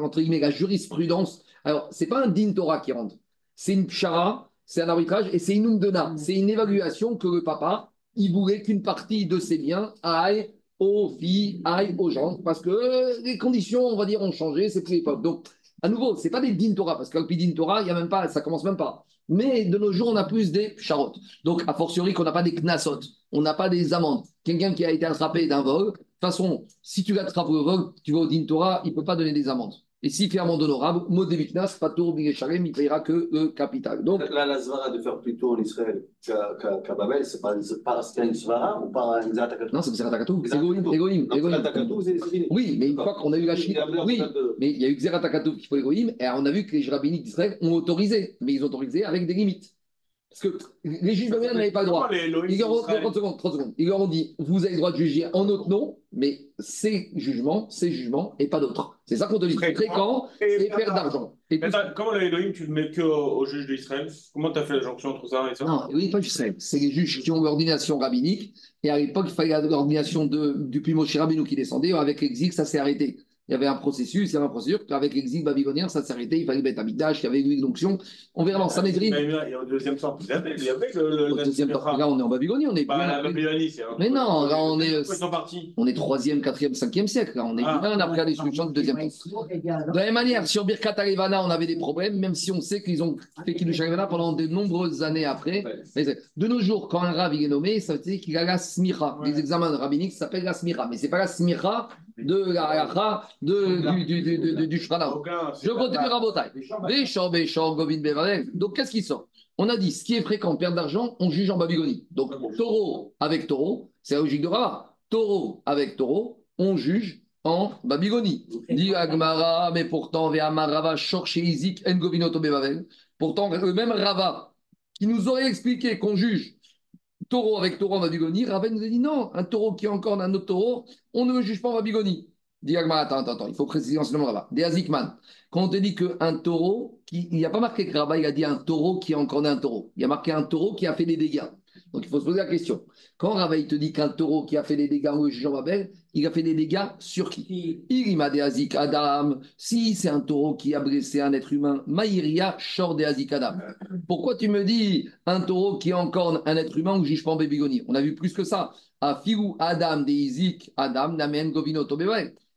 entre guillemets, la jurisprudence, alors, c'est pas un Din Torah qui rentre c'est une pshara, c'est un arbitrage et c'est une umdona. C'est une évaluation que le papa, il voulait qu'une partie de ses biens aille aux filles, aille aux gens, parce que les conditions, on va dire, ont changé, c'est plus l'époque. Donc, à nouveau, ce n'est pas des din Torah, parce qu'au din Torah, il y a même pas, ça commence même pas. Mais de nos jours, on a plus des charot. Donc, a fortiori qu'on n'a pas des knasot, on n'a pas des amendes. Quelqu'un qui a été attrapé d'un vol, de toute façon, si tu l'attrapes au vol, tu vas au din Torah, il ne peut pas donner des amendes. Et s'il fait amende honorable, Modéviknas, Patour, Bigesharem, il ne payera que le capital. Donc, là, la Zvara de faire plutôt en Israël qu'à Babel, c'est pas, parce qu'il y a une Zvara ou pas un Zeratatou Non, c'est Zeratatou. C'est Egoïm. Egoïm. Oui, mais une fois qu'on a eu la Chine. Oui, mais il y a eu Zeratatou qui faut Egoïm, et on a vu que les rabbiniques d'Israël ont autorisé, mais ils ont autorisé avec des limites. Parce que les juges de n'avaient pas le droit. Ils leur, ont, 30 secondes, 30 secondes. Ils leur ont dit vous avez le droit de juger en notre nom, mais ces jugements, ces jugements et pas d'autres. C'est ça qu'on te dit. Fréquent et, et perte d'argent. Comment l'Elohim, tu le mets que aux, juges d'Israël? Comment tu as fait la jonction entre ça et ça? Non, oui, pas d'Israël. C'est les juges qui ont l'ordination rabbinique. Et à l'époque, il fallait l'ordination du Pimoshi Rabbinou qui descendait. Avec l'exil, ça s'est arrêté il y avait un processus, il y avait un processus. Avec l'exil babylonien, ça s'est arrêté. Il fallait mettre un il y avait une onction. On verra dans Sanhedrin. Il y a au deuxième temps, il avait, le. Au deuxième temps, là, on est en Babylonie. On est bah, la Babylonie, c'est. Mais non, là, on est. On est 3e, 4e, 5e siècle. Là. On est ah. bien après la destruction du deuxième temps. De la même manière, sur Birkat Arivana, on avait des problèmes, même si on sait qu'ils ont fait Kiddush Arivana pendant de nombreuses années après. De nos jours, quand un rab est nommé, ça veut dire qu'il a la smicha. Les examens rabbiniques s'appellent la smicha. Mais ce n'est pas la smicha de la halakha de, du, du, du, du, Je continue Rabotai. Donc, qu'est-ce qui sort? On a dit, ce qui est fréquent, perte d'argent, on juge en Babylonie. Donc, taureau avec taureau, c'est la logique de Rava. Taureau avec taureau, on juge en Babylonie. Dit Agmara, mais pourtant, Rava, chez Izik, Pourtant, le même Rava qui nous aurait expliqué qu'on juge taureau avec taureau en Babylonie, Raven nous a dit non, un taureau qui est encore un autre taureau, on ne le juge pas en Babylonie. Dit attends, attends, attends, il faut préciser en ce moment Des quand on te dit qu'un taureau, il n'y a pas marqué que Rabat, il a dit un taureau qui est encore un taureau. Il y a marqué un taureau qui a fait des dégâts. Donc il faut se poser la question. Quand Rava te dit qu'un taureau qui a fait des dégâts au juge Babel, il a fait des dégâts sur qui? Il Azik Adam. Si c'est un taureau qui a blessé un être humain, Maïria Shor de Azik Adam. Pourquoi tu me dis un taureau qui encorne un être humain ou juge pas en bébigoni On a vu plus que ça. A Adam de Izik Adam Namen Govino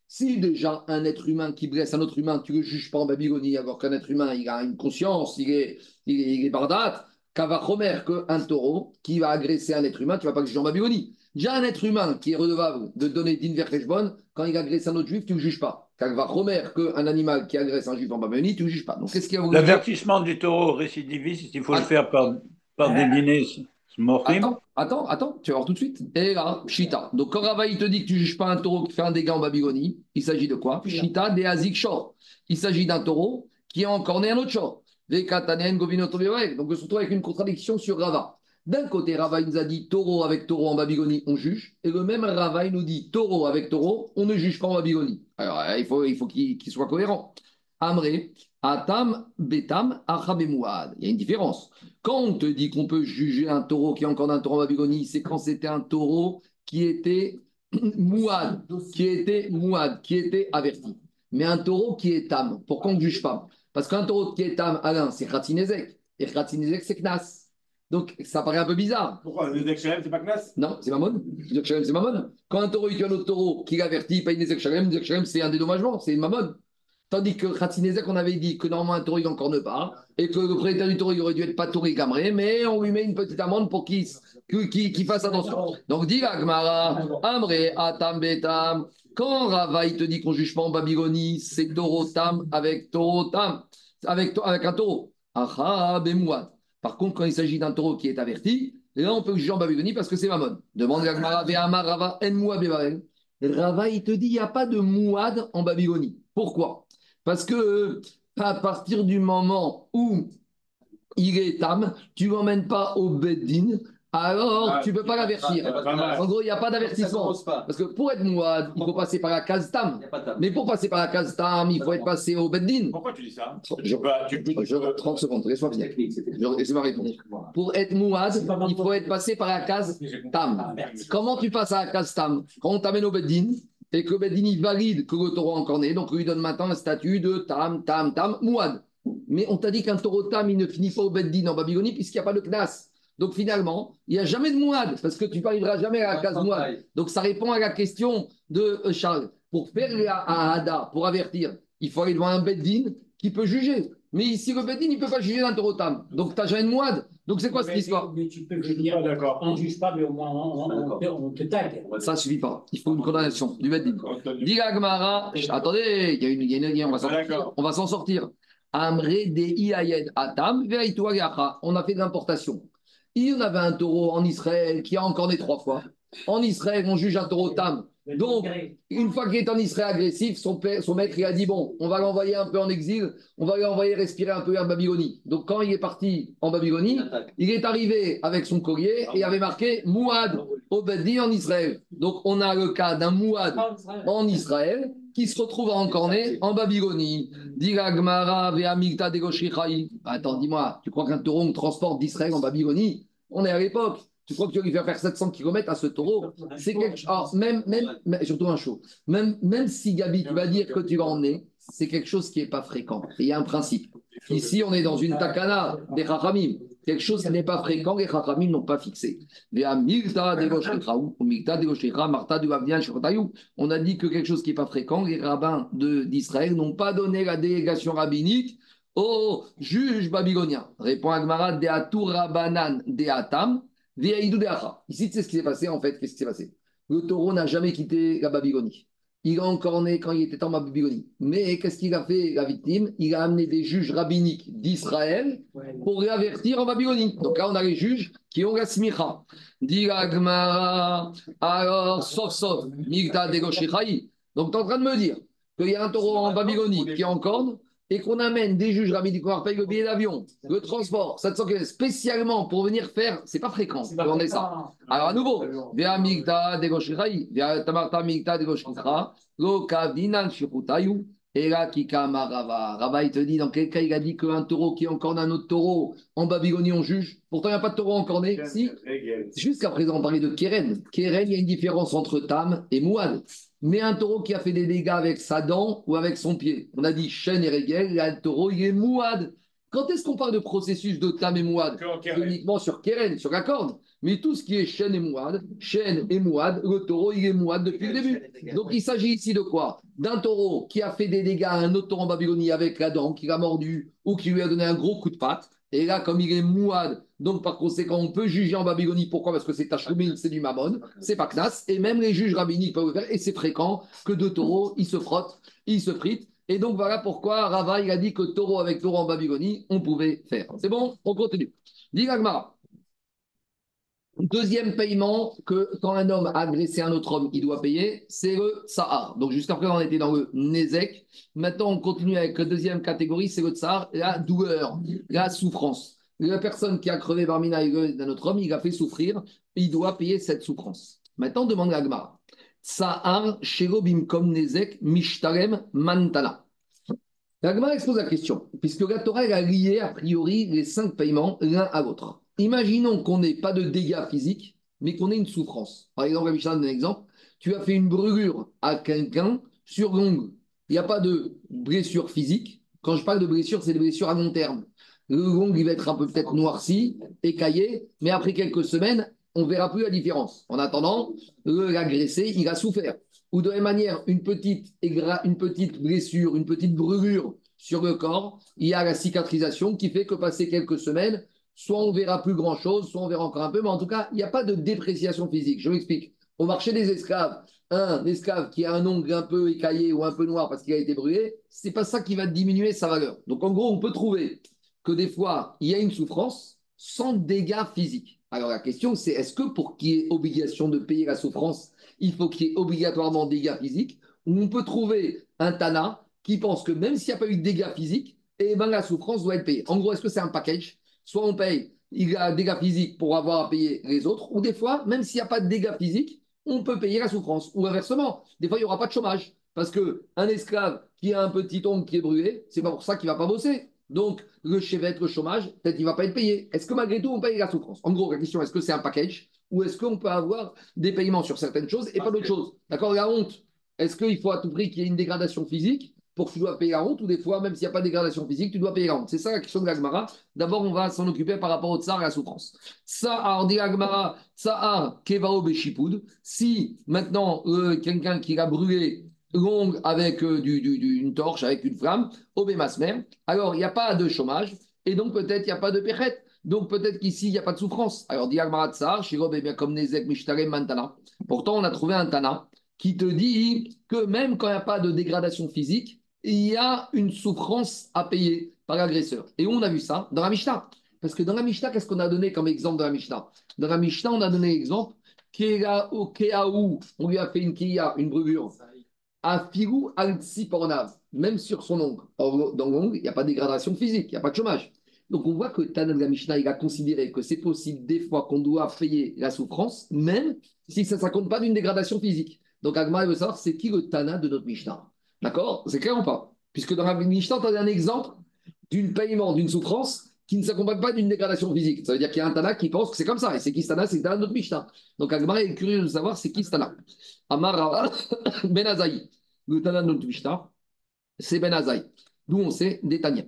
Si déjà un être humain qui blesse un autre humain, tu le juges pas en Babylonie, alors qu'un être humain, il a une conscience, il est, il est, il est bardate, qu'un taureau qui va agresser un être humain, tu ne vas pas le juger en Babylonie. Déjà un être humain qui est redevable de donner d'Inver quand il agresse un autre juif, tu ne le juges pas. Romer qu'un animal qui agresse un juif en Babylonie, tu ne le juges pas. Donc qu'est-ce qu'il y a L'avertissement du taureau récidiviste, il faut le faire par, par des dîners. Attends, attends, attends, tu vas voir tout de suite. Et là, Shita. Donc, quand Rava, il te dit que tu ne juges pas un taureau qui fait un dégât en Babylonie, il s'agit de quoi Shita de Azik Shor. Il s'agit d'un taureau qui a encore né un autre Shor. Donc, on se retrouve avec une contradiction sur Rava. D'un côté, Rava nous a dit taureau avec taureau en Babylonie, on juge. Et le même Rava nous dit taureau avec taureau, on ne juge pas en Babylonie. Alors, il faut faut qu'il soit cohérent. Amré, Atam, Betam, Achabemouad. Il y a une différence. Quand on te dit qu'on peut juger un taureau qui est encore un taureau en Babylonie, c'est quand c'était un taureau qui était (clears throat) mouad, qui était mouad, qui était averti. Mais un taureau qui est tam, pourquoi on ne juge pas? Parce qu'un taureau qui est tam, Alain, c'est Khatinezek. Et Khatinezek, c'est Knas. Donc, ça paraît un peu bizarre. Pourquoi? Le Shalem, c'est pas Knas Non, c'est Mamon. Le c'est Mamon. Quand un taureau tue un autre taureau qui l'avertit, il paye Nezek Shalem, Nezek c'est un dédommagement, c'est une Mamon. Tandis que Khatinezek, on avait dit que normalement un taureau, il n'encorne pas, et que le propriétaire du taureau, il aurait dû être pas taureau gamré, mais on lui met une petite amende pour qu'il fasse attention. Donc, dit Gmara, Amré, Atam, Betam. Quand Rava, il te dit qu'on juge pas en Babylonie, c'est taureau tam avec taureau tam, avec, avec un taureau. Aha, Bemouad. Par contre, quand il s'agit d'un taureau qui est averti, là, on peut juger en Babylonie parce que c'est Mammon. Demande à Rava, En Rava, il te dit il n'y a pas de Mouad en Babylonie. Pourquoi? Parce que à partir du moment où il est tam, tu ne l'emmènes pas au Beddin, alors ah, tu ne peux pas l'avertir. En gros, il n'y a pas d'avertissement. Parce que pour être mouad, il faut passer par la case tam. Mais pour passer par la case tam, il faut être passé au beddin. Pourquoi tu dis ça? Je, je, 30 secondes, laisse-moi finir. Laisse-moi répondre. Pour être mouad, il faut être passé par la case tam. Comment tu passes à la case tam Quand on t'amène au beddin, et que le beddin il valide que le taureau encore né, donc on lui donne maintenant un statut de tam, tam, tam, mouad. Mais on t'a dit qu'un taureau tam, il ne finit pas au beddin en Babylonie puisqu'il n'y a pas de knas. Donc finalement, il n'y a jamais de mouad, parce que tu n'arriveras jamais à la case mouad. Donc ça répond à la question de euh, Charles. Pour faire à Ada, pour avertir, il faut aller devant un beddin qui peut juger. Mais ici, le beddin, il ne peut pas juger d'un taurotam. Donc tu n'as jamais de mouad. Donc c'est quoi cette histoire Mais tu peux dire, on ne juge pas, mais au moins on, te tag. Ça ne suffit pas. Il faut une condamnation du beddin. Diga Gmara, attendez, il y a une, il y a une, on va s'en sortir. On va s'en sortir. Amre de Atam, On a fait de l'importation. Il y en avait un taureau en Israël qui a encore né trois fois. En Israël, on juge un taureau tam. Donc, une fois qu'il est en Israël agressif, son, père, son maître il a dit Bon, on va l'envoyer un peu en exil, on va l'envoyer respirer un peu vers Babylonie. Donc, quand il est parti en Babylonie, il est arrivé avec son collier et avait marqué Mouad Obedi en Israël. Donc, on a le cas d'un Mouad en Israël qui se retrouve à encorner en Babylonie. Attends, dis-moi, tu crois qu'un taureau transporte d'Israël en Babylonie? On est à l'époque. Tu crois que tu vas lui faire faire 700 km à ce taureau? C'est quelque chose. même, même, surtout un show. Même, même si Gabi, tu vas dire que tu vas emmener, c'est quelque chose qui n'est pas fréquent. il y a un principe. Ici, on est dans une takana des rachamim. Quelque chose qui n'est pas fréquent, les rachamim n'ont pas fixé. On a dit que quelque chose qui n'est pas fréquent, les rabbins d'Israël n'ont pas donné la délégation rabbinique au juge babylonien. Répond Agmara de Rabanan de Atam, Ici, c'est ce qui s'est passé en fait. Qu'est-ce qui s'est passé? Le taureau n'a jamais quitté la Babylonie. Il a encore né quand il était en Babylonie. Mais qu'est-ce qu'il a fait, la victime? Il a amené des juges rabbiniques d'Israël pour l'avertir en Babylonie. Donc là, on a les juges qui ont la smicha. alors, sauf, sauf, Migda Donc, tu es en train de me dire qu'il y a un taureau en Babylonie qui est en corne et qu'on amène des juges rabbiniques, on paye le billet d'avion, le transport, 700 km, spécialement pour venir faire, c'est pas fréquent, on est ça. Alors à nouveau, via de via Tamarta de Loka Dinan Shirutayu, Et là, Kikama Rava. Rava, il te dit dans quel cas il a dit qu'un taureau qui est encore un autre taureau, en Babylonie, on juge? Pourtant, il n'y a pas de taureau encorné. Si. Jusqu'à présent, on parlait de Keren. Keren, il y a une différence entre Tam et Mouad. Mais un taureau qui a fait des dégâts avec sa dent ou avec son pied. On a dit chêne et régel, là, le taureau, il est Mouad. Quand est-ce qu'on parle de processus de Tam et Mouad Uniquement sur Keren, sur la corde. Mais tout ce qui est chêne et mouad, chêne et mouad, le taureau, il est mouad depuis le début. Donc il s'agit ici de quoi? D'un taureau qui a fait des dégâts à un autre taureau en Babylonie avec la dent, qui l'a mordu ou qui lui a donné un gros coup de patte. Et là, comme il est mouad, donc par conséquent, on peut juger en Babylonie. Pourquoi? Parce que c'est Tachoumin, c'est du mammon, c'est pas Knas. Et même les juges rabbiniques peuvent le faire. Et c'est fréquent que deux taureaux, ils se frottent, ils se fritent. Et donc voilà pourquoi Rava, il a dit que taureau avec taureau en Babylonie, on pouvait faire. C'est bon? On continue. Dis Deuxième paiement que quand un homme a agressé un autre homme, il doit payer, c'est le Sahar. Donc jusqu'à présent, on était dans le Nezek. Maintenant, on continue avec la deuxième catégorie, c'est le Tsar, la douleur, la souffrance. La personne qui a crevé parmi d'un autre homme, il a fait souffrir, il doit payer cette souffrance. Maintenant, demande l'Agmar. Sahar, Sherobim Kom Nezek, Mishtarem, Mantana. L'Agmar expose la question, puisque la Torah a lié a priori les cinq paiements l'un à l'autre. Imaginons qu'on n'ait pas de dégâts physiques, mais qu'on ait une souffrance. Par exemple, la donne un exemple. Tu as fait une brûlure à quelqu'un sur l'ongle. Il n'y a pas de blessure physique. Quand je parle de blessure, c'est des blessures à long terme. Le l'ongle, il va être un peu peut-être noirci, écaillé, mais après quelques semaines, on verra plus la différence. En attendant, l'agressé, il a souffert. Ou de la même manière, une petite, une petite blessure, une petite brûlure sur le corps, il y a la cicatrisation qui fait que passer quelques semaines, soit on verra plus grand-chose, soit on verra encore un peu, mais en tout cas, il n'y a pas de dépréciation physique. Je m'explique. Au marché des esclaves, un esclave qui a un ongle un peu écaillé ou un peu noir parce qu'il a été brûlé, c'est pas ça qui va diminuer sa valeur. Donc en gros, on peut trouver que des fois, il y a une souffrance sans dégâts physiques. Alors la question, c'est est-ce que pour qu'il y ait obligation de payer la souffrance, il faut qu'il y ait obligatoirement dégâts physiques, ou on peut trouver un Tana qui pense que même s'il n'y a pas eu de dégâts physiques, eh ben, la souffrance doit être payée. En gros, est-ce que c'est un package? Soit on paye, il a dégâts physiques pour avoir à payer les autres, ou des fois, même s'il n'y a pas de dégâts physiques, on peut payer la souffrance. Ou inversement, des fois, il n'y aura pas de chômage. Parce qu'un esclave qui a un petit ongle qui est brûlé, c'est pas pour ça qu'il ne va pas bosser. Donc, le chevet, le chômage, peut-être qu'il ne va pas être payé. Est-ce que malgré tout, on paye la souffrance? En gros, la question, est-ce que c'est un package ou est-ce qu'on peut avoir des paiements sur certaines choses et pas d'autres choses? D'accord La honte, est-ce qu'il faut à tout prix qu'il y ait une dégradation physique? Pour que tu dois payer la honte, ou des fois, même s'il n'y a pas de dégradation physique, tu dois payer la honte. C'est ça la question de l'Agmara. D'abord, on va s'en occuper par rapport au tsar et à la souffrance. Ça, dit l'Agmara, tsar kevao beshipoud. Si maintenant, euh, quelqu'un qui a brûlé longue avec euh, du, une torche, avec une flamme, au bémasmer, alors il n'y a pas de chômage, et donc peut-être il n'y a pas de péchette. Donc peut-être qu'ici, il n'y a pas de souffrance. Alors, dit tsar, shirob, bien comme Nezek, Mishtarem, Mantana. Pourtant, on a trouvé un Tana qui te dit que même quand il n'y a pas de dégradation physique, il y a une souffrance à payer par l'agresseur. Et on a vu ça Dans la Mishnah. Parce que dans la Mishnah, qu'est-ce qu'on a donné comme exemple dans la Mishnah? Dans la Mishnah, on a donné l'exemple Keaou, on lui a fait une kia, une brûlure. A Figu al même sur son ongle. Dans l'ongle, il n'y a pas de dégradation physique, il n'y a pas de chômage. Donc on voit que Tana de la Mishnah, il a considéré que c'est possible des fois qu'on doit payer la souffrance, même si ça ne compte pas d'une dégradation physique. Donc Agma veut savoir c'est qui le Tana de notre Mishnah? D'accord? C'est clair ou pas? Puisque dans la Mishnah, tu as un exemple d'une paiement, d'une souffrance qui ne s'accompagne pas d'une dégradation physique. Ça veut dire qu'il y a un Tana qui pense que c'est comme ça. Et c'est qui ce Tana? C'est dans notre Mishnah. Donc Agmar est curieux de savoir c'est qui ce Tana. Amar (coughs) Ben Azaï. Le Tana de notre Mishnah, c'est Ben Azaï. D'où on sait des Tanya.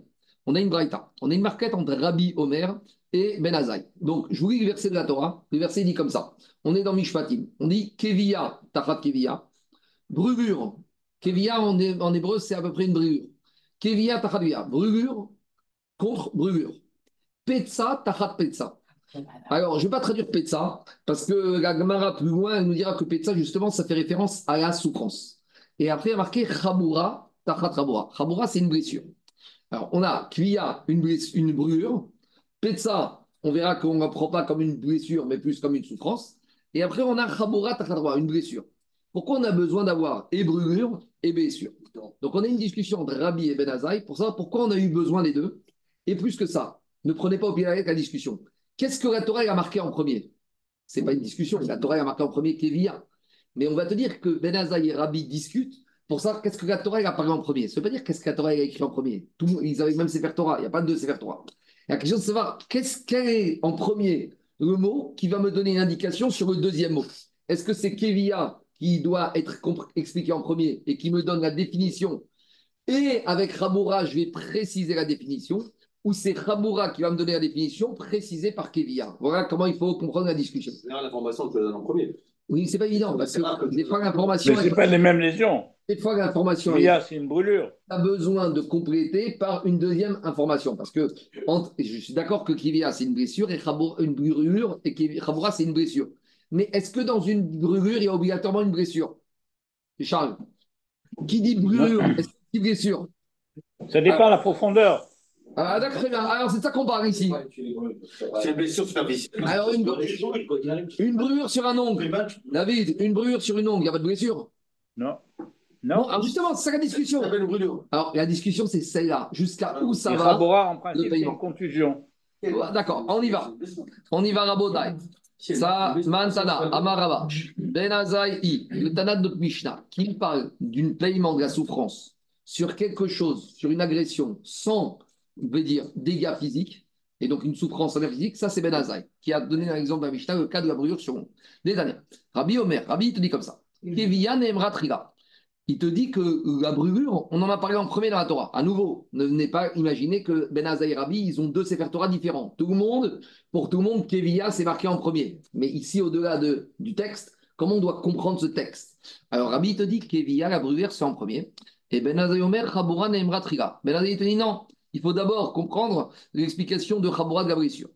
On a une braïta. On a une marquette entre Rabbi Omer et Ben Azaï. Donc, je vous lis le verset de la Torah. Le verset dit comme ça. On est dans Mishpatim. On dit Kevia, Tachat Kevia. Brûlure Kevia en, hébreu, c'est à peu près une brûlure. Kevia tachadvia, brûlure contre brûlure. Petsa tachat. Alors, je ne vais pas traduire petsa, parce que la Gemara plus loin, elle nous dira que petsa, justement, ça fait référence à la souffrance. Et après, il y a marqué chabura tachat chabura. Chabura, c'est une blessure. Alors, on a kvia, une, brûlure. Petsa, on verra qu'on ne prend pas comme une blessure, mais plus comme une souffrance. Et après, on a chabura tachat une blessure. Pourquoi on a besoin d'avoir et brûlure et blessure Donc on a une discussion entre Rabbi et Ben Azaï pour savoir pourquoi on a eu besoin des deux. Et plus que ça, ne prenez pas au pied avec la discussion. Qu'est-ce que la a marqué en premier? C'est pas une discussion. La Torah a marqué en premier Kévia. Mais on va te dire que Ben Azaï et Rabbi discutent Pour ça, qu'est-ce que la Torah a parlé en premier Ça veut pas dire qu'est-ce que la a écrit en premier. Ils avaient même Sefer Torah, il n'y a pas de Sefer Torah. La question de savoir qu'est-ce qu'elle est en premier le mot qui va me donner une indication sur le deuxième mot. Est-ce que c'est Kevia qui doit être expliqué en premier et qui me donne la définition et avec Ramoura, je vais préciser la définition ou c'est Ramoura qui va me donner la définition précisée par Kevia. Voilà comment il faut comprendre la discussion. C'est l'information que je donne en premier. Oui, c'est pas évident parce que des fois l'information. Mais c'est pas les mêmes lésions. Des fois l'information. c'est une brûlure. a besoin de compléter par une deuxième information parce que je suis d'accord que Kivia c'est une blessure et une brûlure et Ramoura c'est une blessure. Mais est-ce que dans une brûlure il y a obligatoirement une blessure? Charles, qui dit brûlure, est-ce qu'il dit blessure? Ça dépend de la profondeur. Ah, d'accord, très bien. Alors, c'est ça qu'on parle ici. C'est une blessure superficielle. Alors, une, une brûlure sur un ongle. David, une brûlure sur une ongle, il n'y a pas de blessure? Non. Non. alors justement, c'est ça la discussion. Alors, la discussion, c'est celle-là. Jusqu'à où ça Et va en principe, en contusion. D'accord, on y va. On y va, Rabotai. Ça, Mansana, Amarava, Benazai, le Tanat de Mishnah, qui parle d'un paiement de la souffrance sur quelque chose, sur une agression, sans veut dire dégâts physiques, et donc une souffrance en physique, ça c'est Ben Azaï, qui a donné un exemple dans Mishnah, le cas de la brûlure sur des années. Rabbi Omer, Rabbi, il te dit comme ça. Il te dit que la brûlure, on en a parlé en premier dans la Torah. À nouveau, ne venez pas imaginer que Ben et Rabbi, ils ont deux Sefer Torah différents. Tout le monde, pour tout le monde, Kevia, c'est marqué en premier. Mais ici, au-delà de, du texte, comment on doit comprendre ce texte? Alors, Rabbi te dit que Kevia, la brûlure, c'est en premier. Et Ben Omer, Chabura Neemra Triga. Ben Azaï te dit non, il faut d'abord comprendre l'explication de Chabura de la blessure.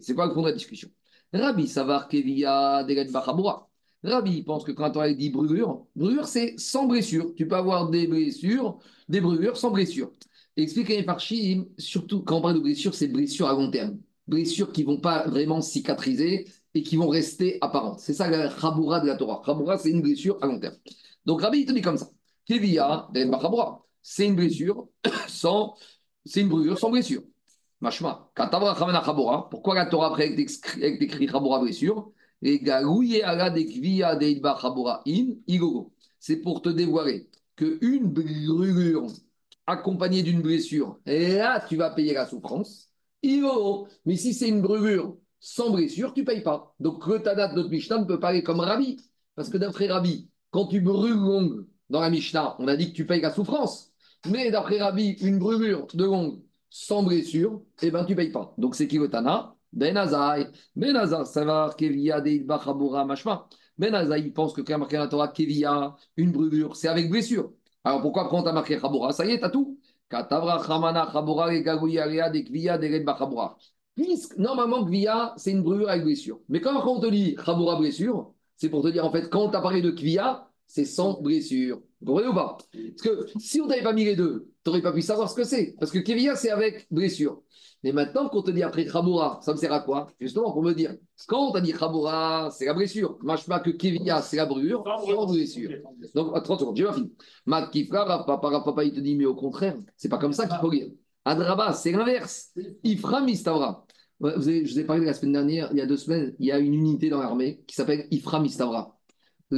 C'est quoi le fond de la discussion? Rabbi Savar Kevia Chabura. Rabbi pense que quand on dit brûlure, brûlure c'est sans blessure. Tu peux avoir des blessures, des brûlures sans blessure. Expliquez par Chim, surtout quand on parle de blessure, c'est blessures à long terme. Blessures qui ne vont pas vraiment cicatriser et qui vont rester apparentes. C'est ça la Chabura de la Torah. Chabura, c'est une blessure à long terme. Donc Rabbi, il te dit comme ça. Kevia Chabura, c'est une blessure (coughs) sans c'est une brûlure sans blessure. Machma, pourquoi la Torah après est écrit Chabura blessure? C'est pour te dévoiler qu'une brûlure accompagnée d'une blessure, et là tu vas payer la souffrance. Mais si c'est une brûlure sans blessure, tu ne payes pas. Donc le Tanat de notre Mishnah ne peut parler comme Rabbi. Parce que d'après Rabbi, quand tu brûles l'ongle dans la Mishnah, on a dit que tu payes la souffrance. Mais d'après Rabbi, une brûlure de longue sans blessure, eh ben tu payes pas. Donc c'est Kivotana, Ben Azaï. Ben Azaï, ça va, Kevia, Deidbachabura, Mashma. Ben Azaï, il pense que quand il a marqué la Torah, Kevia, une brûlure, c'est avec blessure. Alors pourquoi quand tu as marqué Chabura Ça y est, tu as tout. Katavra, Chamana, Chabura, Gagouya, Dekvia, Deidbachabura. Puisque normalement, Kvia, c'est une brûlure avec blessure. Mais quand on te dit Chabura blessure, c'est pour te dire en fait, quand tu as parlé de Kvia, c'est sans blessure. Vous comprenez ou pas? Parce que si on t'avait pas mis les deux, tu n'aurais pas pu savoir ce que c'est. Parce que Kevia, c'est avec blessure. Mais maintenant, quand on te dit après Khamoura, ça me sert à quoi? Justement, pour me dire, quand on t'a dit Khamoura, c'est la blessure. pas que Kevia, c'est la brûlure, sans blessure. Donc, 30 secondes, j'ai pas fini. Mat Kifra, papa, papa, il te dit, mais au contraire, c'est pas comme ça qu'il faut lire. Adraba, c'est l'inverse. Ifra Mistavra. je vous ai parlé la semaine dernière, il y a deux semaines, il y a une unité dans l'armée qui s'appelle Ifra Mistavra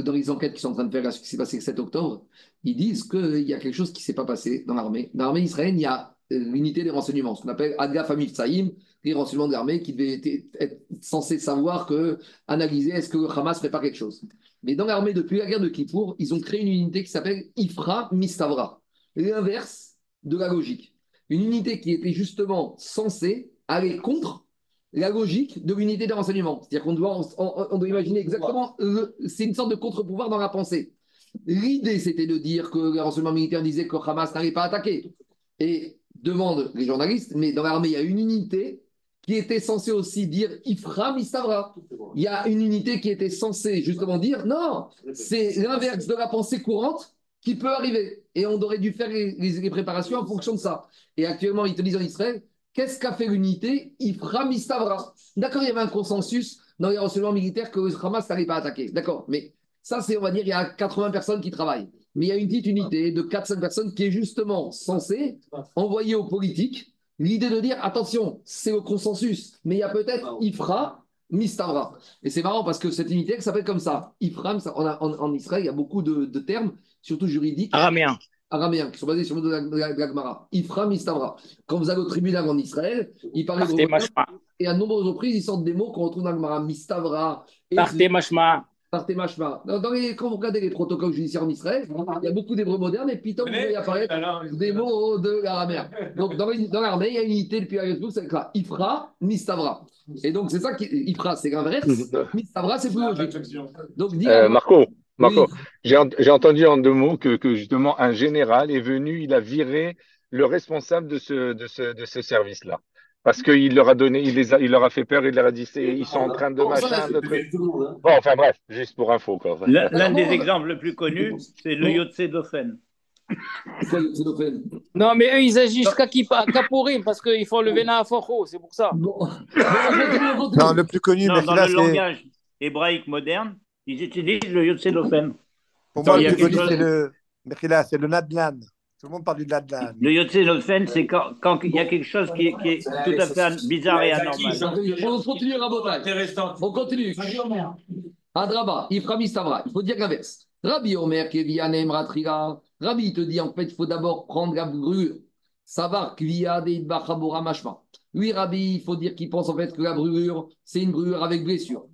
dans les enquêtes qui sont en train de faire ce qui s'est passé le 7 octobre, ils disent qu'il y a quelque chose qui ne s'est pas passé dans l'armée. Dans l'armée israélienne, il y a euh, l'unité des renseignements, ce qu'on appelle Adga Famif Tsaïm, les renseignements de l'armée qui devaient être censés savoir que, analyser est-ce que le Hamas fait pas quelque chose. Mais dans l'armée, depuis la guerre de Kippour, ils ont créé une unité qui s'appelle Ifra Mistavra, l'inverse de la logique. Une unité qui était justement censée aller contre la logique de l'unité des renseignements. C'est-à-dire qu'on doit, on, doit imaginer exactement, c'est une sorte de contre-pouvoir dans la pensée. L'idée, c'était de dire que le renseignement militaire disait que Hamas n'allait pas attaquer. Et demande les journalistes, mais dans l'armée, il y a une unité qui était censée aussi dire Ifra Mistavra. Il y a une unité qui était censée justement dire non, c'est l'inverse de la pensée courante qui peut arriver. Et on aurait dû faire les, les préparations en fonction de ça. Et actuellement, ils te disent en Israël, Qu'est-ce qu'a fait l'unité? Ifra Mistavra. D'accord, il y avait un consensus dans les renseignements militaires que le Hamas n'allait pas attaquer. D'accord, mais ça, c'est, on va dire, il y a 80 personnes qui travaillent. Mais il y a une petite unité de 400 personnes qui est justement censée envoyer aux politiques l'idée de dire attention, c'est au consensus, mais il y a peut-être Ifra Mistavra. Et c'est marrant parce que cette unité s'appelle comme ça. Ifram, ça, en, Israël, il y a beaucoup de, termes, surtout juridiques. Araméens. Araméens, qui sont basés sur le de la, Gemara. Ifram, Mistavra. Quand vous allez au tribunal en Israël, il parle de. Et à nombreuses reprises, ils sortent des mots qu'on retrouve dans la Gemara. Mistavra. Partez machma. Partez. Dans les, quand vous regardez les protocoles judiciaires en Israël, il y a beaucoup d'hébreux modernes et puis vous voyez apparaître des mots de l'araméen. Donc dans, dans l'armée, il y a une unité depuis la c'est là. Ifra, Mistavra. Et donc, c'est ça qui. Ifra, c'est l'inverse. Mistavra, c'est plus logique. Donc, euh, Marco, Marco j'ai entendu en deux mots que, que, justement un général est venu, il a viré le responsable de ce, de ce, de ce service-là. Parce qu'il leur a donné, il, les a, il leur a fait peur, il leur a dit ils sont en train de machin, de trucs. Hein. Bon, enfin bref, juste pour info. L'un des exemples les plus connus, c'est le Yotse d'Ofen. Non, mais eux, ils agissent qu'à Kapourim parce qu'il faut le Vena à Foro, c'est pour ça. (laughs) Non, le plus connu, non, dans le langage hébraïque moderne, ils utilisent le Yotse d'Ofen. Pour moi, le plus connu, c'est le, c'est le Nadlan. Tout le monde parle du Nadlan. Le Yotse d'Ofen, c'est quand, quand, il y a quelque chose qui est, qui est tout à fait bizarre et anormal. On continue, Intéressant. On continue. Adraba, Iframi. Il faut dire l'inverse. Rabbi Omer, Kevianem, Ratriga. Rabbi te dit en fait, il faut d'abord prendre la brûlure. Savoir Kvia de Bachabora Mashma. Lui, Rabbi, il faut dire qu'il pense en fait que la brûlure, c'est une brûlure avec blessure.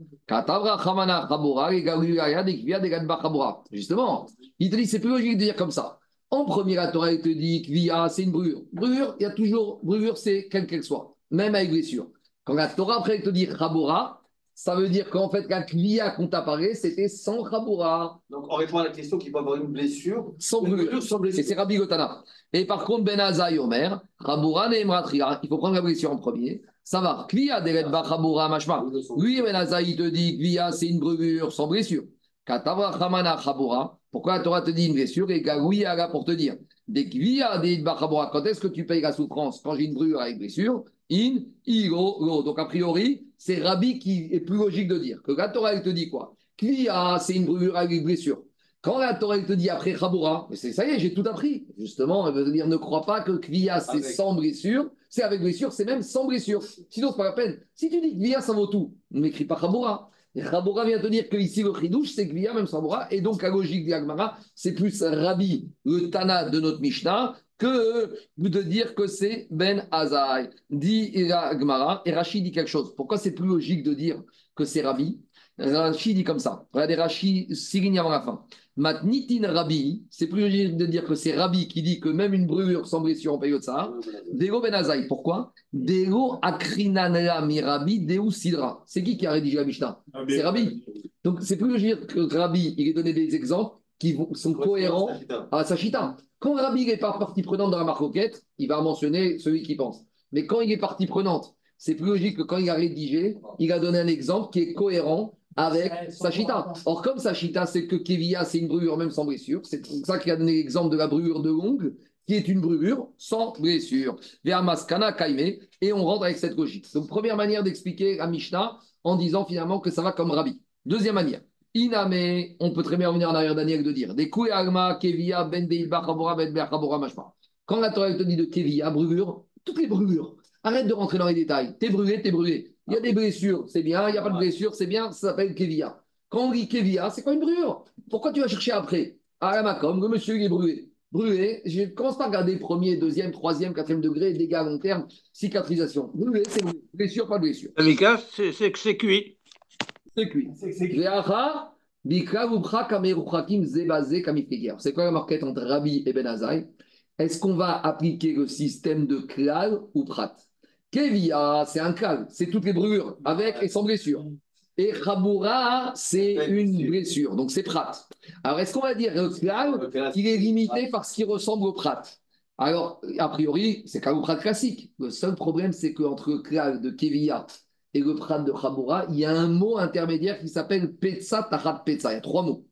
Justement, il te dit, c'est plus logique de dire comme ça. En premier, la Torah, il te dit Kvia, c'est une brûlure. Brûlure, il y a toujours, brûlure, c'est quelle qu'elle soit, même avec blessure. Quand la Torah, après, il te dit Chabora, ça veut dire qu'en fait, la Kliya qu'on t'a parlé, c'était sans Raboura. Donc, on répond à la question qu'il peut avoir une blessure. Sans blessure. Sans blessure. Et c'est Rabbi Gotana. Et par contre, Ben Azaï Omer, Raboura Neemratria, il faut prendre la blessure en premier. Ça va. Kliya Deredba Raboura Mashma. Lui, Ben Azaï te dit Kliya, c'est une brûlure sans blessure. Katavra Hamana Raboura. Pourquoi la Torah te dit une blessure et Gaouya là pour te dire? Des Kliya Deredba Raboura. Quand est-ce que tu payes la souffrance Quand j'ai une brûlure avec blessure? In, Iro, Donc, a priori, c'est Rabbi qui est plus logique de dire que la Torah, elle te dit quoi? Klia, c'est une brûlure avec une blessure. Quand la Torah, elle te dit après Chaboura, c'est ça y est, j'ai tout appris. Justement, elle veut dire ne crois pas que Klia, c'est sans blessure. C'est avec blessure, c'est même sans blessure. Sinon, c'est pas la peine. Si tu dis Klia, ça vaut tout, n'écris pas Chaboura. Chaboura vient te dire que ici, le Khidouche, c'est Klia, même sans Chaboura. Et donc, la logique d'Yagmara, c'est plus Rabbi, le Tana de notre Mishnah, que de dire que c'est Ben Azaï. Dit Gmara, et Rachid dit quelque chose. Pourquoi c'est plus logique de dire que c'est Rabbi? Rachid dit comme ça. Regardez Rachid, six lignes avant la fin. Matnitin Rabbi, c'est plus logique de dire que c'est Rabbi qui dit que même une brûlure sans blessure en période ça. Dego Ben Azaï. Pourquoi? Dego Akrinanra Mirabi Deu Sidra. C'est qui qui a rédigé la Mishnah? C'est Rabbi. Donc c'est plus logique que Rabbi, il ait donné des exemples qui sont cohérents à Sachita. Quand Rabbi n'est pas partie prenante dans la marcoquette, il va mentionner celui qui pense. Mais quand il est partie prenante, c'est plus logique que quand il a rédigé, il a donné un exemple qui est cohérent avec Sachita. Or, comme Sachita, c'est que Kevia, c'est une brûlure même sans blessure. C'est pour ça qu'il a donné l'exemple de la brûlure de longue, qui est une brûlure sans blessure. Maskana Kaime, et on rentre avec cette logique. Donc, première manière d'expliquer à Mishnah en disant finalement que ça va comme Rabbi. Deuxième manière. Iname, on peut très bien revenir en arrière Daniel de dire des Alma, Kevia, Ben Chabora, Ben Mashma. Quand la Torah te dit de Kevia, brûlure, toutes les brûlures, arrête de rentrer dans les détails. T'es brûlé, t'es brûlé. Il y a des blessures, c'est bien. Il n'y a pas de blessures, c'est bien. Ça s'appelle Kevia. Quand on dit Kevia, c'est quoi une brûlure? Pourquoi tu vas chercher après? Ah, la comme le monsieur il est brûlé. Brûlé, je commence pas à regarder premier, deuxième, troisième, quatrième degré, dégâts à long terme, cicatrisation. Brûlé, c'est brûlé. Blessure, pas de blessure. c'est que c'est cuit. C'est cuit. C'est quoi la marquette entre Rabbi et Ben Azaï Est-ce qu'on va appliquer le système de klal ou prat? Kevia, c'est un klal, c'est toutes les brûlures, avec et sans blessure. Et Chaboura, c'est une blessure, donc c'est prat. Alors, est-ce qu'on va dire le klal, qu'il est limité par ce qui ressemble au prat? Alors, a priori, c'est klal ou prat classique. Le seul problème, c'est qu'entre le klal de Kevia et le prat de Chaboura, il y a un mot intermédiaire qui s'appelle Petsa Tachat Petsa. Il y a trois mots.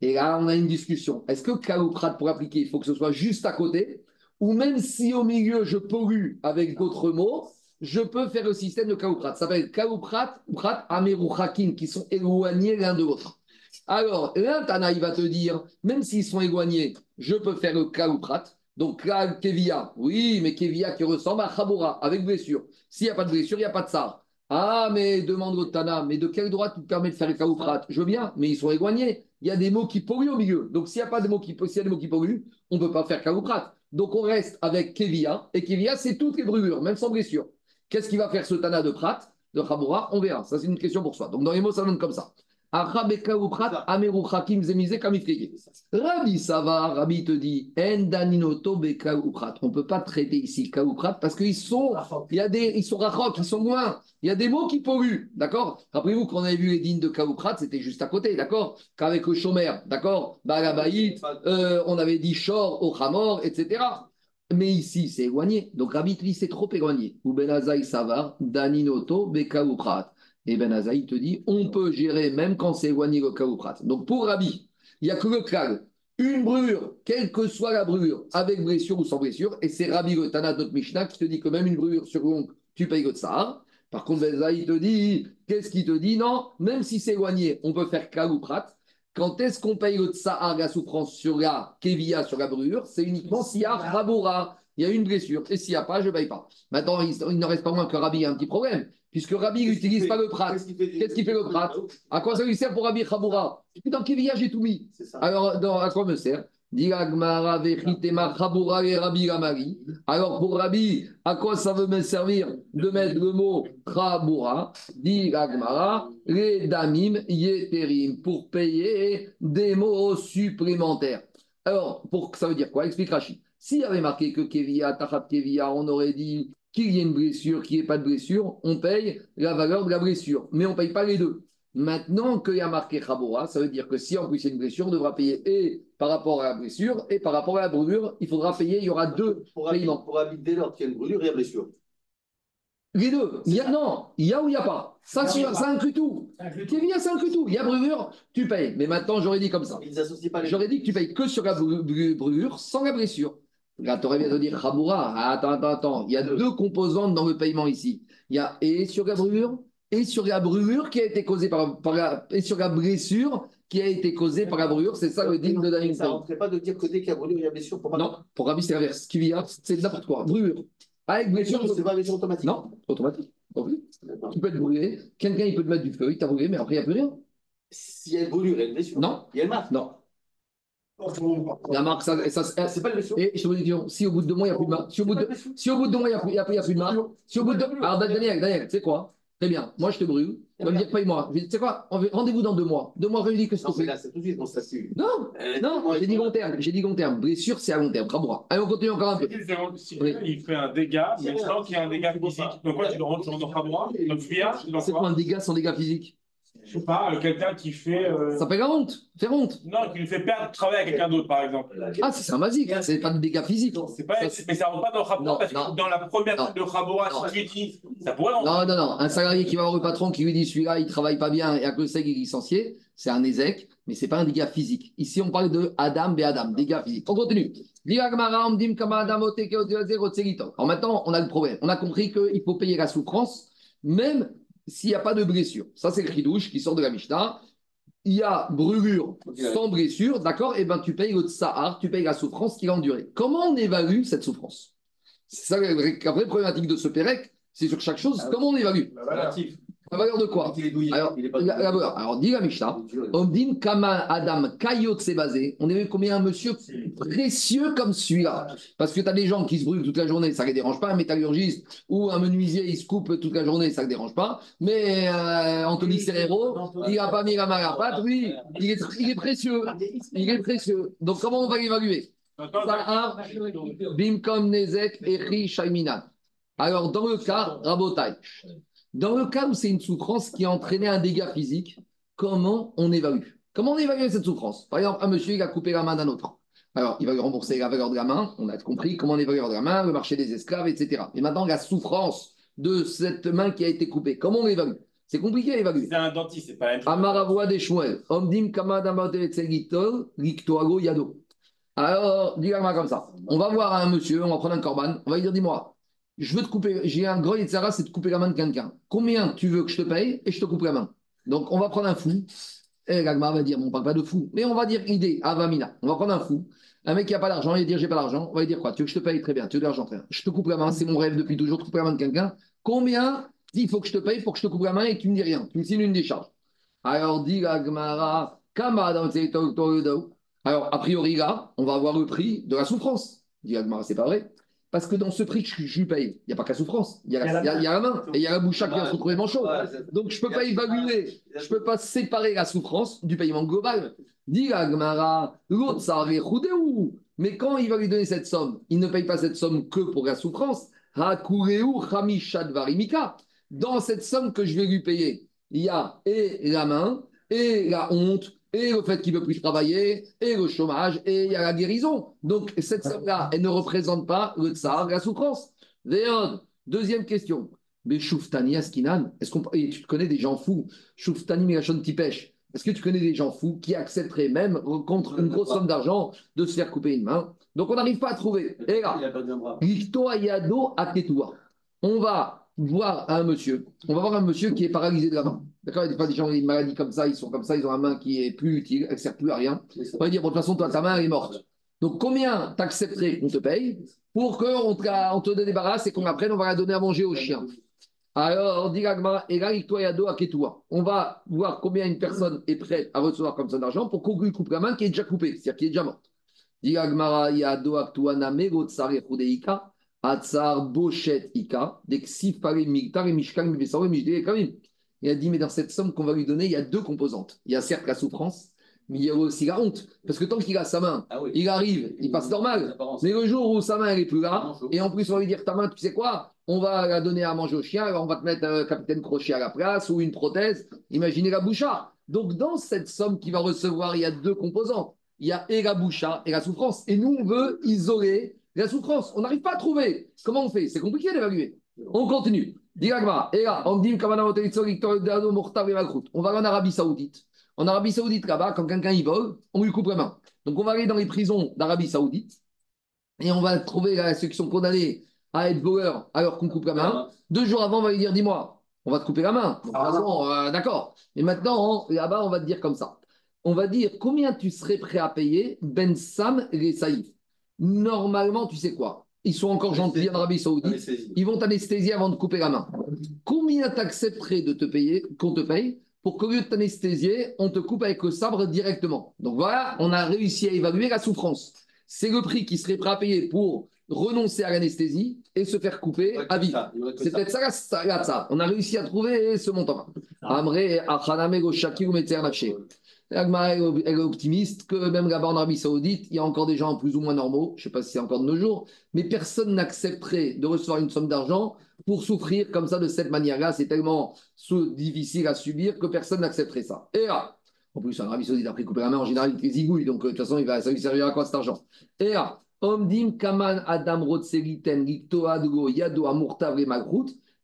Et là, on a une discussion. Est-ce que Prat, pour appliquer, il faut que ce soit juste à côté? Ou même si au milieu, je pollue avec d'autres mots, je peux faire le système de Prat. Ça s'appelle Kaouprat, Prat, Hakim, qui sont éloignés l'un de l'autre. Alors, l'un, Tana, il va te dire, même s'ils sont éloignés, je peux faire le Prat. Donc là, Kevia, oui, mais Kevia qui ressemble à Chaboura, avec blessure. S'il n'y a pas de blessure, il n'y a pas de ça. Ah, mais demande au Tana, mais de quel droit tu te permets de faire le kaouprat Je veux bien, mais ils sont éloignés. Il y a des mots qui polluent au milieu. Donc, s'il n'y a pas de mots qui, y a des mots qui polluent, on ne peut pas faire kaouprat. Donc, on reste avec Kevia. Et Kevia, c'est toutes les brûlures, même sans blessure. Qu'est-ce qu'il va faire ce Tana de Prat, de Khaboura On verra. Ça, c'est une question pour soi. Donc, dans les mots, ça donne comme ça. Rabbi Savar, Rabbi te dit, on ne peut pas traiter ici Kaouprat parce qu'ils sont, il y a des, ils sont rachok, ils sont loin. Il y a des mots qui polluent, d'accord? Rappelez-vous qu'on avait vu les dignes de Kaouprat, c'était juste à côté, d'accord? Qu'avec le chômeur, d'accord? Bagabaït, euh, on avait dit Shor, Ochamor, etc. Mais ici, c'est éloigné. Donc Rabbi te dit, c'est trop éloigné. Ou Benazai Savar, Daninoto, Bekaouprat. Et Ben Azaï te dit on peut gérer même quand c'est éloigné le kaouprat. Donc pour Rabbi, il n'y a que le klal. Une brûlure, quelle que soit la brûlure, avec blessure ou sans blessure, et c'est Rabbi le Tana notre Mishnah qui te dit que même une brûlure sur longue, tu payes le tsar. Par contre, Ben Azaï te dit qu'est-ce qu'il te dit? Non, même si c'est éloigné, on peut faire kaouprat. Quand est-ce qu'on paye le tsar, la souffrance sur la kevia, sur la brûlure? C'est uniquement s'il y a rabora, il y a une blessure. Et s'il n'y a pas, je ne paye pas. Maintenant, il, il ne reste pas moins que Rabbi a un petit problème puisque Rabbi n'utilise pas le prat. Qu'est-ce qu'il fait, le prat À quoi ça lui sert pour Rabbi Chaboura Dans quel village j'ai tout mis Alors, à quoi me sert alors pour Rabbi, à quoi ça veut me servir de mettre le mot Chaboura Dit les damim yeterim, pour payer des mots supplémentaires. Alors, pour, ça veut dire quoi? Explique Rachid. S'il y avait marqué que Kevia, Tachat Kevia, on aurait dit qu'il y ait une blessure, qu'il n'y ait pas de blessure, on paye la valeur de la blessure. Mais on ne paye pas les deux. Maintenant qu'il y a marqué Khabora, ça veut dire que si en plus il y a une blessure, on devra payer et par rapport à la blessure et par rapport à la brûlure, il faudra payer, il y aura deux pour paiements. pour habiter lors qu'il y a une brûlure et une blessure. Les deux. Il y a, non, il y a ou il n'y a pas? Ça, ça, inclut tout. Kevin, ça inclut tout. Il y a brûlure, tu payes. Mais maintenant, j'aurais dit comme ça. J'aurais dit que tu payes que sur la brûlure, sans la blessure. Tu aurais bien de dire Khaboura. Attends, attends, attends. Il y a deux composantes dans le paiement ici. Il y a et sur la brûlure, et sur la brûlure qui a été causée par, la, et sur la blessure qui a été causée par la brûlure. C'est ça le digne de David. Ça ne rentrait pas de dire que dès qu'il y a brûlure, il y a blessure pour Non, pour Rabbi, c'est l'inverse. Qui vient, c'est n'importe quoi. Brûlure. Avec blessure. C'est pas blessure automatique. Non, automatique. Tu peux être brûlé. Quelqu'un, il peut te mettre du feu, il t'a brûlé, mais après, il n'y a plus rien. S'il y a une brûlure, il y a une blessure. Non. Il y a une marque. Non. La marque, ça, ça, c'est pas le vaisseau. Et je te pose une question. Si au bout de deux mois, il n'y a plus de marque. Si au bout de, si au bout de deux mois, il n'y a, plus, a, plus de marque. Si au bout de deux... Alors, Daniel, Daniel, tu sais quoi? Très bien. Moi, je te brûle. Tu vas me dire, paye-moi. Tu sais quoi? Rendez-vous dans deux mois. Deux mois, je dis que c'est tout. c'est tout de suite mon statut. Non, non, j'ai dit long terme. J'ai dit long terme. Blessure, c'est à long terme. Bravo. Allez, on continue encore un peu. Il fait un dégât, mais sans qu'il y ait un dégât physique. Donc, quoi, tu le rentres dans le C'est quoi un dégât sans dégât physique je sais pas, euh, quelqu'un qui fait. Euh... Ça fait la honte, faire honte. Non, qui lui fait perdre travail à quelqu'un d'autre, par exemple. Ah, c'est un basique, c'est pas de dégâts physiques. Pas, ça, mais ça rentre pas dans le rapport, parce que dans la première non, de Rabora, si tu dis, ça pourrait rentrer. Non, non, non. Un salarié qui va voir le patron qui lui dit celui-là, il travaille pas bien et à cause de ça, il est licencié, c'est un ézec, mais c'est pas un dégât physique. Ici, on parle de Adam et Adam, dégâts physiques. On continue. Alors maintenant, on a le problème. On a compris qu'il faut payer la souffrance, même s'il n'y a pas de blessure. Ça, c'est le chidouche qui sort de la Mishnah. Il y a brûlure sans blessure, d'accord Et eh bien, tu payes le tsahar, tu payes la souffrance qui a enduré. Comment on évalue cette souffrance? C'est ça la vraie problématique de ce Pérec, c'est sur chaque chose, comment on évalue? La valeur de quoi alors, la, valeur. Alors, dit la Mishnah, Omdin Kama Adam Kayot c'est basé. On est vu combien un monsieur précieux comme celui-là. Parce que tu as des gens qui se brûlent toute la journée, ça ne les dérange pas. Un métallurgiste ou un menuisier, il se coupe toute la journée, ça ne les dérange pas. Mais euh, Anthony Serrero, il n'a pas mis la main à la pâte, il est, il est précieux. Il est précieux. Donc, comment on va l'évaluer? Bimkom Nezek Eri Shaiminan. Alors, dans le cas, Rabotai. Dans le cas où c'est une souffrance qui a entraîné un dégât physique, comment on évalue? Comment on évalue cette souffrance Par exemple, un monsieur, il a coupé la main d'un autre. Alors, il va lui rembourser la valeur de la main. On a compris comment on évalue la valeur de la main, le marché des esclaves, etc. Et maintenant, la souffrance de cette main qui a été coupée, comment on l'évalue? C'est compliqué à évaluer. C'est un dentiste, c'est pas un Amaravoa des Omdim Yado. Alors, dis-moi comme ça. On va voir un monsieur, on va prendre un corban, on va lui dire dis-moi, je veux te couper, j'ai un gros Yitzhara, c'est de couper la main de quelqu'un. Combien tu veux que je te paye et je te coupe la main? Donc, on va prendre un fou. Et l'agma va dire, on ne parle pas de fou, mais on va dire idée, avamina. On va prendre un fou. Un mec qui n'a pas d'argent, il va dire, j'ai pas d'argent. On va lui dire quoi? Tu veux que je te paye? Très bien, tu veux de l'argent, frère. Je te coupe la main, c'est mon rêve depuis toujours de couper la main de quelqu'un. Combien Il faut que je te paye pour que je te couvre la main et que tu me dis rien? Tu me signes une décharge. Alors, dit la Gemara, Kama dans Alors, a priori, là, on va avoir le prix de la souffrance. Dit la Gemara, c'est pas vrai. Parce que dans ce prix que je, lui paye, il n'y a pas que la souffrance, il y a la, main et il y a la bouche qui vient se retrouver manchot. Donc je ne peux pas évaluer, je ne peux pas séparer la souffrance du paiement global. Dit Agmara, l'autre ça où Mais quand il va lui donner cette somme, il ne paye pas cette somme que pour la souffrance. Dans cette somme que je vais lui payer, il y a et la main, et la honte, et le fait qu'il ne peut plus travailler, et le chômage, et il y a la guérison. Donc, cette somme-là, elle ne représente pas le tsar, la souffrance. Deuxième question. Mais Shouftani Askinan, est-ce qu'on tu connais des gens fous Shouftani Milachon Tipesh. Est-ce que tu connais des gens fous qui accepteraient même contre une grosse somme d'argent de se faire couper une main? Donc on n'arrive pas à trouver. Et là, on va voir un monsieur, on va voir un monsieur qui est paralysé de la main. D'accord Il y a pas des gens qui ont une maladie comme ça, ils sont comme ça, ils ont la main qui est plus utile, elle ne sert plus à rien. On va dire, de toute façon, toi, ta main, elle est morte. Donc, combien t'accepterais qu'on te paye pour qu'on te, on te débarrasse et qu'on apprenne, on va la donner à manger aux chiens? Alors, dit on va voir combien une personne est prête à recevoir comme ça d'argent pour qu'on lui coupe la main qui est déjà coupée, c'est-à-dire qui est déjà morte. Dit Yado Aktuana Atsar Bochet Ika, Dexifare Miktar et Mishkan Mivesaro et Kamim. Il a dit, mais dans cette somme qu'on va lui donner, il y a deux composantes. Il y a certes la souffrance, mais il y a aussi la honte. Parce que tant qu'il a sa main, ah il arrive, il passe normal. Mais le jour où sa main n'est plus là, et en plus on va lui dire, ta main, tu sais quoi? On va la donner à manger au chien, on va te mettre un capitaine crochet à la place ou une prothèse. Imaginez la boucha. Donc dans cette somme qu'il va recevoir, il y a deux composantes. Il y a et la boucha et la souffrance. Et nous, on veut isoler la souffrance. On n'arrive pas à trouver. Comment on fait? C'est compliqué d'évaluer. On continue. On va aller en Arabie Saoudite. En Arabie Saoudite, là-bas, quand quelqu'un y vole, on lui coupe la main. Donc, on va aller dans les prisons d'Arabie Saoudite et on va trouver ceux qui sont condamnés à être voleurs alors qu'on coupe la main. Deux jours avant, on va lui dire Dis-moi, on va te couper la main. Euh, d'accord. Et maintenant, là-bas, on va te dire comme ça. On va dire combien tu serais prêt à payer Ben Sam et les Saïf. Normalement, tu sais quoi? Ils sont encore gentils en Arabie Saoudite, ils vont t'anesthésier avant de couper la main. Combien t'accepterais de te payer, qu'on te paye, pour qu'au lieu de t'anesthésier, on te coupe avec le sabre directement? Donc voilà, on a réussi à évaluer la souffrance. C'est le prix qui serait prêt à payer pour renoncer à l'anesthésie et se faire couper à vie. C'est peut-être ça, ça, ça. On a réussi à trouver ce montant. Amré, elle est optimiste que même là-bas en Arabie Saoudite, il y a encore des gens plus ou moins normaux, je ne sais pas si c'est encore de nos jours, mais personne n'accepterait de recevoir une somme d'argent pour souffrir comme ça de cette manière-là. C'est tellement difficile à subir que personne n'accepterait ça. Et là, en plus, en Arabie Saoudite, après couper la main, en général, il zigouille, donc euh, de toute façon, il va, ça lui servira à quoi cet argent? Et là, Omdim Kaman Adam Rotseliten Yado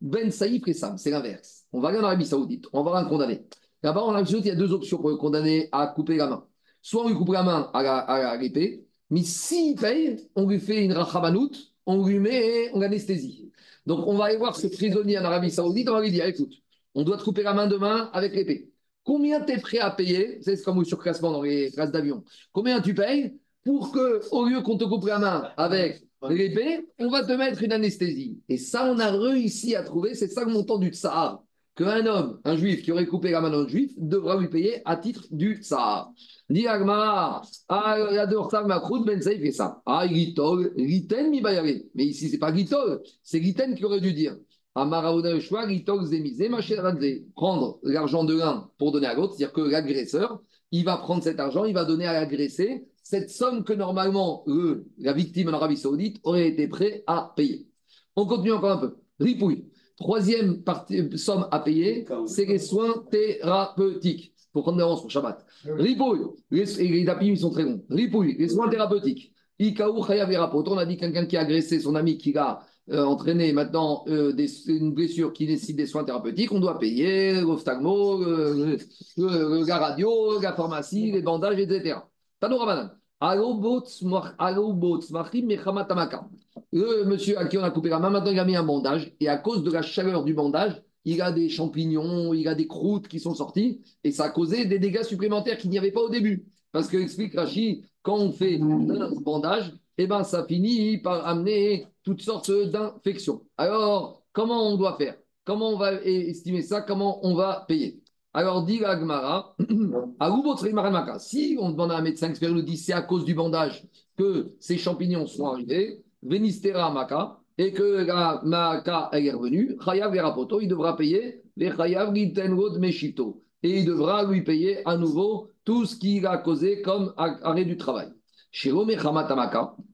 Ben Saïf Sam, c'est l'inverse. On va aller en Arabie Saoudite, on va un condamné. Là-bas, en Arabie il y a deux options pour le condamner à couper la main. Soit on lui coupe la main à l'épée, mais s'il paye, on lui fait une rachamanout, on lui met, on l'anesthésie. Donc, on va aller voir ce prisonnier en Arabie Saoudite, on va lui dire écoute, on doit te couper la main demain avec l'épée. Combien tu es prêt à payer C'est comme au surclassement dans les classes d'avion. Combien tu payes pour que, au lieu qu'on te coupe la main avec l'épée, on va te mettre une anesthésie. Et ça, on a réussi à trouver, c'est ça le montant du tsar qu'un homme, un juif qui aurait coupé la main d'un juif, devra lui payer à titre du tsar. Dit Agmara, ah, Ben ça. Ah, Gitol, Giten mi Mais ici, c'est pas Gitol, c'est Giten qui aurait dû dire. Prendre l'argent de l'un pour donner à l'autre, c'est-à-dire que l'agresseur, il va prendre cet argent, il va donner à l'agressé cette somme que normalement, la victime en Arabie Saoudite aurait été prêt à payer. On continue encore un peu. Ripouille. Troisième partie, somme à payer, c'est les soins thérapeutiques. Pour prendre l'avance pour Shabbat. Ripouille, les, les ils sont très bons. Ripouille, les soins thérapeutiques. Ikaou On a dit quelqu'un qui a agressé son ami qui a euh, entraîné maintenant euh, une blessure qui nécessite des soins thérapeutiques. On doit payer l'ophtalmo, le, la radio, la pharmacie, les bandages, etc. Tano Ramadan. Le monsieur à qui on a coupé la main, maintenant il a mis un bandage, et à cause de la chaleur du bandage, il a des champignons, il a des croûtes qui sont sorties, et ça a causé des dégâts supplémentaires qu'il n'y avait pas au début. Parce que, explique Rachid, quand on fait un bandage, eh ben, ça finit par amener toutes sortes d'infections. Alors, comment on doit faire? Comment on va estimer ça? Comment on va payer? Alors, dit Agmara, (clears throat) si on demande à un médecin expert, nous dit c'est à cause du bandage que ces champignons sont arrivés, Venistera Maka, et que la Maka est revenue, Chayav Verapoto, il devra payer les Chayav Gitenrod Meshito. Et il devra lui payer à nouveau tout ce qu'il a causé comme arrêt du travail.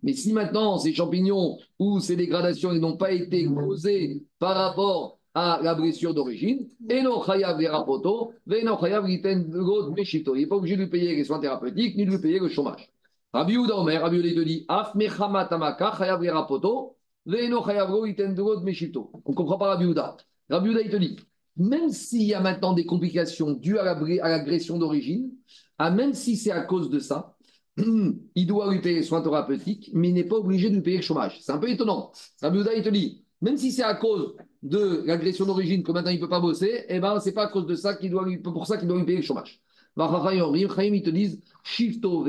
Mais si maintenant ces champignons ou ces dégradations n'ont pas été causées par rapport à la blessure d'origine. Il n'est pas obligé de lui payer les soins thérapeutiques ni de lui payer le chômage. Rabbi Uda Omer, Rabbi te dit, af mechamat amaka chayav rapoto, et non chayav meshito. On ne comprend pas Rabbi Uda. Rabbi Uda il te dit, même s'il y a maintenant des complications dues à l'agression d'origine, ah, même si c'est à cause de ça, (clears throat) il doit lui payer soins thérapeutiques, mais il n'est pas obligé de lui payer le chômage. C'est un peu étonnant. Rabbi Uda il te dit, même si c'est à cause de l'agression d'origine que maintenant il ne peut pas bosser, eh ben, ce n'est pas à cause de ça qu'il doit pour ça qu'il doit lui payer le chômage. Ils te disent shifto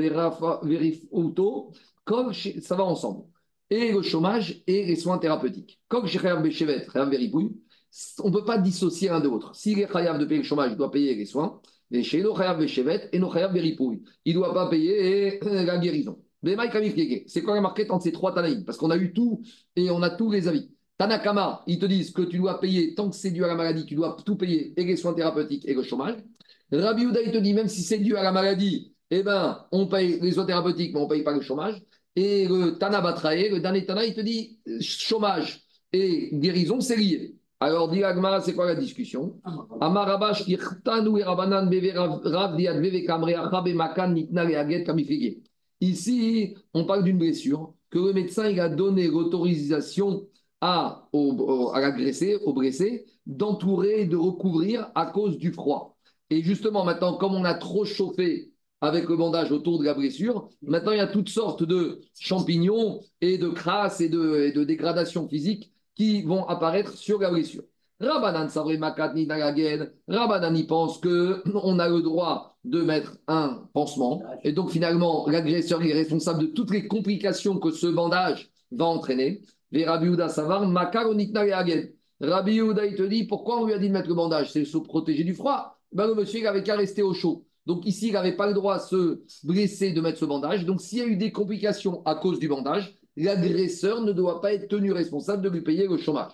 auto, comme ça va ensemble. Et le chômage et les soins thérapeutiques. Comme chez Chayav Bechevet, on ne peut pas dissocier l'un de l'autre. S'il est Chayav de payer le chômage, doit payer les soins. Et chez nos Bechevet et nos Chayav Beripouille, il ne doit pas payer la guérison. C'est quoi la marquette entre ces trois Tanaïm? Parce qu'on a eu tout et on a tous les avis. Tanakama, ils te disent que tu dois payer, tant que c'est dû à la maladie, tu dois tout payer, et les soins thérapeutiques et le chômage. Rabbi Uda, il te dit, même si c'est dû à la maladie, eh ben, on paye les soins thérapeutiques, mais on ne paye pas le chômage. Et le Tana le dernier Tana, il te dit, chômage et guérison, c'est lié. Alors, dit Agma, c'est quoi la discussion? Ici, on parle d'une blessure que le médecin il a donné l'autorisation à, au, à l'agressé, au blessé, d'entourer, de recouvrir à cause du froid. Et justement, maintenant, comme on a trop chauffé avec le bandage autour de la blessure, maintenant il y a toutes sortes de champignons et de crasses et de, et de dégradations physiques qui vont apparaître sur la blessure. Rabbanan Makatni Rabbanan y pense qu'on (clears throat) a le droit de mettre un pansement. Et donc finalement, l'agresseur est responsable de toutes les complications que ce bandage va entraîner. Les Rabbi Savar, Rabbi Uda, il te dit pourquoi on lui a dit de mettre le bandage? C'est se protéger du froid. Ben, le monsieur, il n'avait qu'à rester au chaud. Donc ici, il n'avait pas le droit à se blesser de mettre ce bandage. Donc s'il y a eu des complications à cause du bandage, l'agresseur ne doit pas être tenu responsable de lui payer le chômage.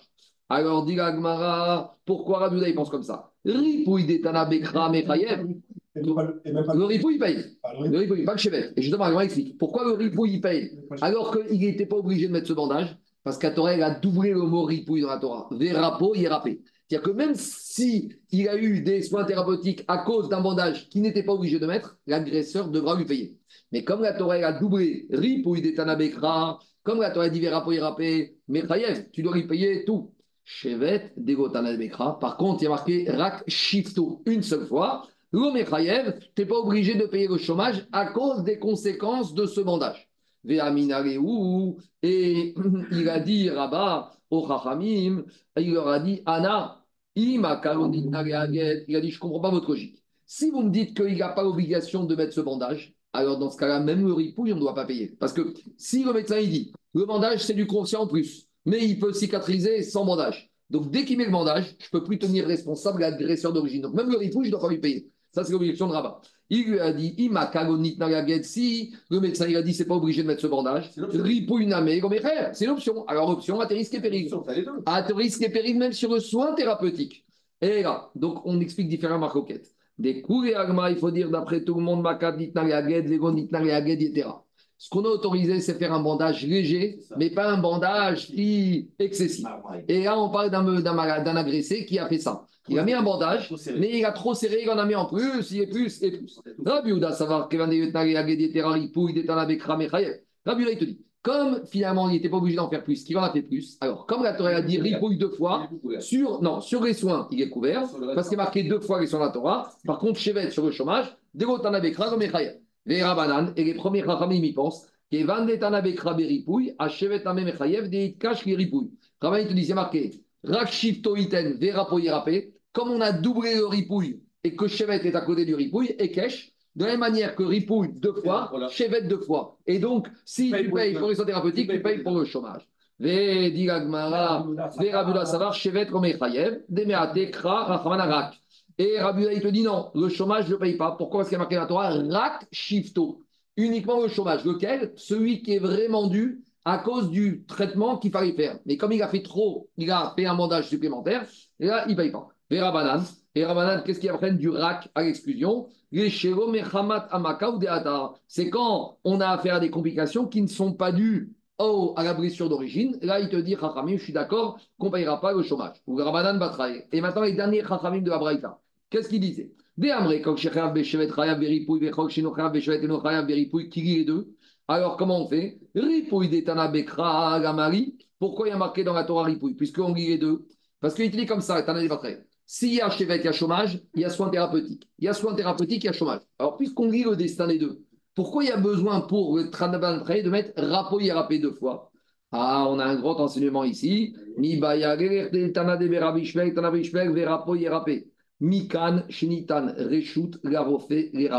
Alors, dit Agmara, pourquoi Rabbi Uda, il pense comme ça? Ripouille d'Etana Bekra Mechayev. Le ripou, il paye. Le ripou, il pas le chevet. Et justement, Agmara explique pourquoi le ripou, il paye? Alors qu'il n'était pas obligé de mettre ce bandage parce qu'à Torah, il a doublé le mot ripouille dans la Torah. Vérapo, rappé. C'est-à-dire que même si a eu des soins thérapeutiques à cause d'un bandage qu'il n'était pas obligé de mettre, l'agresseur devra lui payer. Mais comme la Torah a doublé des Tanabekra, comme la Torah dit mais Mechayev, tu dois lui payer tout. Chevet, Tanabekra. Par contre, il y a marqué Rak Shifto une seule fois. L'Omechayev, tu n'es pas obligé de payer le chômage à cause des conséquences de ce bandage. Et il a dit Rabat au Chachamim, il leur a dit Anna, il a dit Je ne comprends pas votre logique. Si vous me dites qu'il n'a pas l'obligation de mettre ce bandage, alors dans ce cas-là, même le ripouille, on ne doit pas payer. Parce que si le médecin dit le bandage, c'est du conscient en plus, mais il peut cicatriser sans bandage. Donc dès qu'il met le bandage, je ne peux plus tenir responsable l'agresseur d'origine. Donc même le ripouille, je ne dois pas lui payer. Ça, c'est l'obligation de Rabat. Il lui a dit, si le médecin il a dit, c'est pas obligé de mettre ce bandage, c'est l'option. Alors, option, à tes risques et périls. À tes risques et périls, même sur le soin thérapeutique. Et là, donc, on explique différents marcoquettes. Des coups et agma, il faut dire, d'après tout le monde, etc. Ce qu'on a autorisé, c'est faire un bandage léger, mais pas un bandage excessif. Ah, et là, on parle d'un agressé qui a fait ça. Il a mis un bandage, mais il a trop serré, il en a mis en plus, il est plus et plus. Rabbi Uda, savoir que Rabbi il te dit, comme finalement il n'était pas obligé d'en faire plus, qu'il en a fait plus, alors comme la Torah a dit ripouille deux fois, sur, non, sur les soins, il est couvert, parce qu'il est marqué deux fois les soins de la Torah, par contre, Chevet sur le chômage, Degotan Abekra, Les Rabanan, et les premiers Rachamim y pensent, que Vandetan Abekra Beripouille, à Chevet Amé Mechayev, des Kash ripouille. Rabban, il te dit, c'est marqué, Rakshif Toiten, Verapo comme on a doublé le ripouille et que Chevet est à côté du ripouille, et Kesh, de la même manière que ripouille deux fois, voilà. Chevet deux fois. Et donc, si tu payes pour les soins thérapeutiques, tu payes pour le chômage. Et Rabula, il te dit non, le chômage, je ne paye pas. Pourquoi? Parce qu'il y a marqué dans la Torah, rak shifto. Uniquement le chômage. Lequel? Celui qui est vraiment dû à cause du traitement qu'il fallait faire. Mais comme il a fait trop, il a fait un mandage supplémentaire, et là, il ne paye pas. Et Rabanan, et Rabanan, qu'est-ce qu'ils apprennent du rak à l'exclusion C'est quand on a affaire à des complications qui ne sont pas dues au, à la blessure d'origine. Là, il te dit, Chachamim, je suis d'accord qu'on ne payera pas le chômage. Ou Rabanan travailler. Et maintenant, les derniers Chachamim de la Braïta. Qu'est-ce qu'il disait? Des Amré, quand Shechav Beshevet Chayav Veripouy, Vechok Shinochav Beshevet Eno Chayav Veripouy, qui les deux Alors, comment on fait? Ripouy d'Etana Bekra Gamari. Pourquoi il y a marqué dans la Torah Ripouy Puisqu'on lit les deux. Parce qu'il dit comme ça, Etana Bekra. S'il y a chevet, il a chômage, il y a soin thérapeutique. Il y a soin thérapeutique, il y a chômage. Alors, puisqu'on lit le destin des deux, pourquoi il y a besoin pour le Tranaban de mettre rapo et deux fois? Ah, on a un grand enseignement ici. Mi tana de verapo Mikan, Shinitan, Reshut, Garofé, les.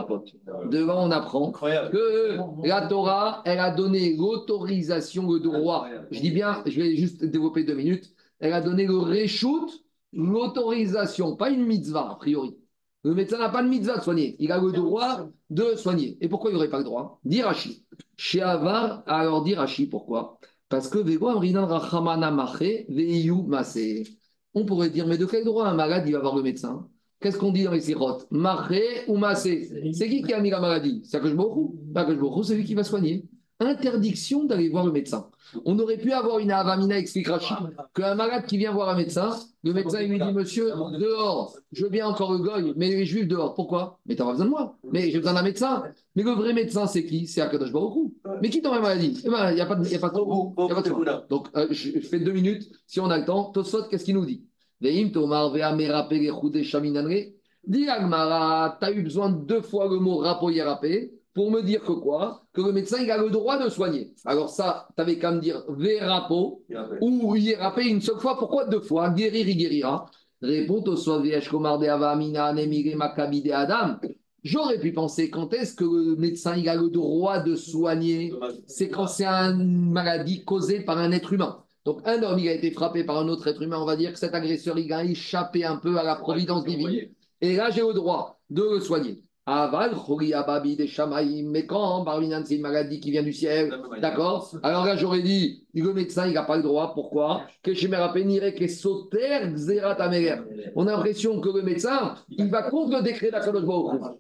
Devant, on apprend que la Torah, elle a donné l'autorisation, le droit. Je dis bien, je vais juste développer deux minutes. Elle a donné le Reshut, l'autorisation, pas une mitzvah, a priori. Le médecin n'a pas de mitzvah de soigner. Il a le droit de soigner. Et pourquoi il n'aurait pas le droit Dirachi. Chez Avar, alors Dirachi, pourquoi? Parce que on pourrait dire, mais de quel droit un malade il va voir le médecin? Qu'est-ce qu'on dit dans les sirotes Maré ou massé C'est qui qui a mis la maladie C'est que je Pas que je c'est lui qui va soigner. Interdiction d'aller voir le médecin. On aurait pu avoir une avamina, explique Rachid, qu'un malade qui vient voir un médecin, le médecin lui dit Monsieur, dehors, je bien encore le goy, mais les juifs dehors. Pourquoi? Mais t'as pas besoin de moi. Mais j'ai besoin d'un médecin. Mais le vrai médecin, c'est qui? C'est Akadosh Baruch Mais qui t'en la maladie? Eh bien, il n'y a pas de, y a pas de, Donc, euh, je, fais deux minutes, si on a le temps. Tosot, qu'est-ce qu'il nous dit? Dis Agmara, tu as eu besoin deux fois le mot rapoyérapé pour me dire que quoi? Que le médecin, il a le droit de soigner. Alors ça, tu avais qu'à me dire vérapo ou yérapé une seule fois. Pourquoi deux fois? Guérir, il guérira. Réponds au Adam. J'aurais pu penser quand est-ce que le médecin il a le droit de soigner? C'est quand c'est une maladie causée par un être humain. Donc, un homme, il a été frappé par un autre être humain, on va dire que cet agresseur, il a échappé un peu à la providence divine. Et là, j'ai le droit de le soigner. Aval, Ababi, des mais quand Barminan, c'est une maladie qui vient du ciel, d'accord? Alors là, j'aurais dit, le médecin, il n'a pas le droit. Pourquoi? On a l'impression que le médecin, il va contre le décret d'Akadosh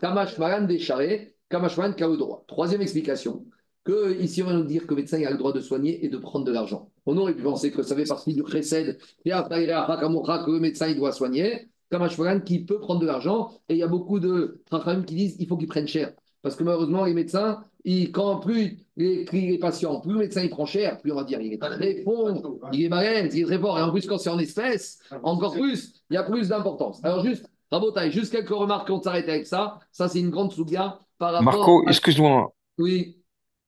Kamash Maran décharé, Kamash Maran qui a le droit. Troisième explication que ici on va nous dire que le médecin a le droit de soigner et de prendre de l'argent. On aurait pu penser que ça fait partie du précède, que le médecin il doit soigner, comme un qui peut prendre de l'argent, et il y a beaucoup de tracham qui disent qu'il faut qu'il prenne cher. Parce que malheureusement, les médecins, ils, quand plus les, les, patients, plus le médecin il prend cher, plus on va dire il est très fort, il est malin, il est très fort. Et en plus, quand c'est en espèces, encore plus, il y a plus d'importance. Alors juste, Rabotaille, juste quelques remarques on s'arrête avec ça. Ça, c'est une grande souga par rapport Marco, excuse-moi. Oui.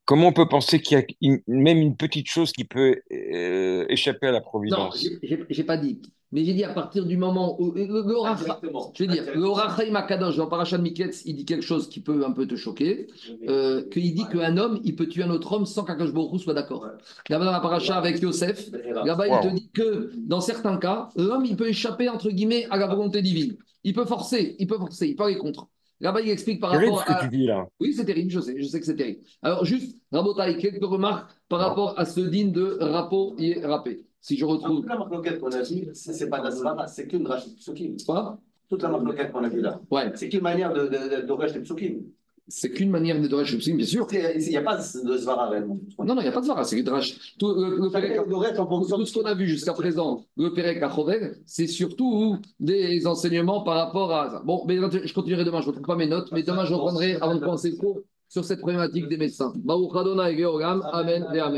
Comment on peut penser qu'il y a même une petite chose qui peut euh, échapper à la providence? Non, j'ai pas dit. Mais j'ai dit à partir du moment où. Le, je veux dire, le Rachaim Akadosh, dans Parashat Miketz, il dit quelque chose qui peut un peu te choquer. Euh, qu'il dit qu'un homme, il peut tuer un autre homme sans qu'Akadosh Baruch soit d'accord. Là-bas, dans la Paracha avec Yosef, là-bas, il te dit que dans certains cas, l'homme, il peut échapper, entre guillemets, à la volonté divine. Il peut forcer, il peut forcer, il peut aller contre. Là-bas, il explique par rapport ce que tu dis là. Oui, c'est terrible, je sais, je sais que c'est terrible. Alors, juste, Rabotai, quelques remarques par rapport à ce din de Rapo et Rapé. Si je retrouve. Toute la marque qu'on a dit, c'est pas d'Asmara, c'est qu'une Rachid Psukim. Quoi? Toute la marque qu'on a vu là. Ouais. C'est qu'une manière de, de, de. C'est qu'une manière de Psukim, bien sûr. Il n'y a pas de Svara réellement. Non, non, il n'y a pas de Svara, c'est Drash. Tout, le, le Pérec, tout ce qu'on a vu jusqu'à présent, le Pérec à c'est surtout des enseignements par rapport à ça. Bon, mais je continuerai demain, je ne retrouve pas mes notes, mais demain je reprendrai avant de commencer le cours sur cette problématique des médecins. Amen et Amen.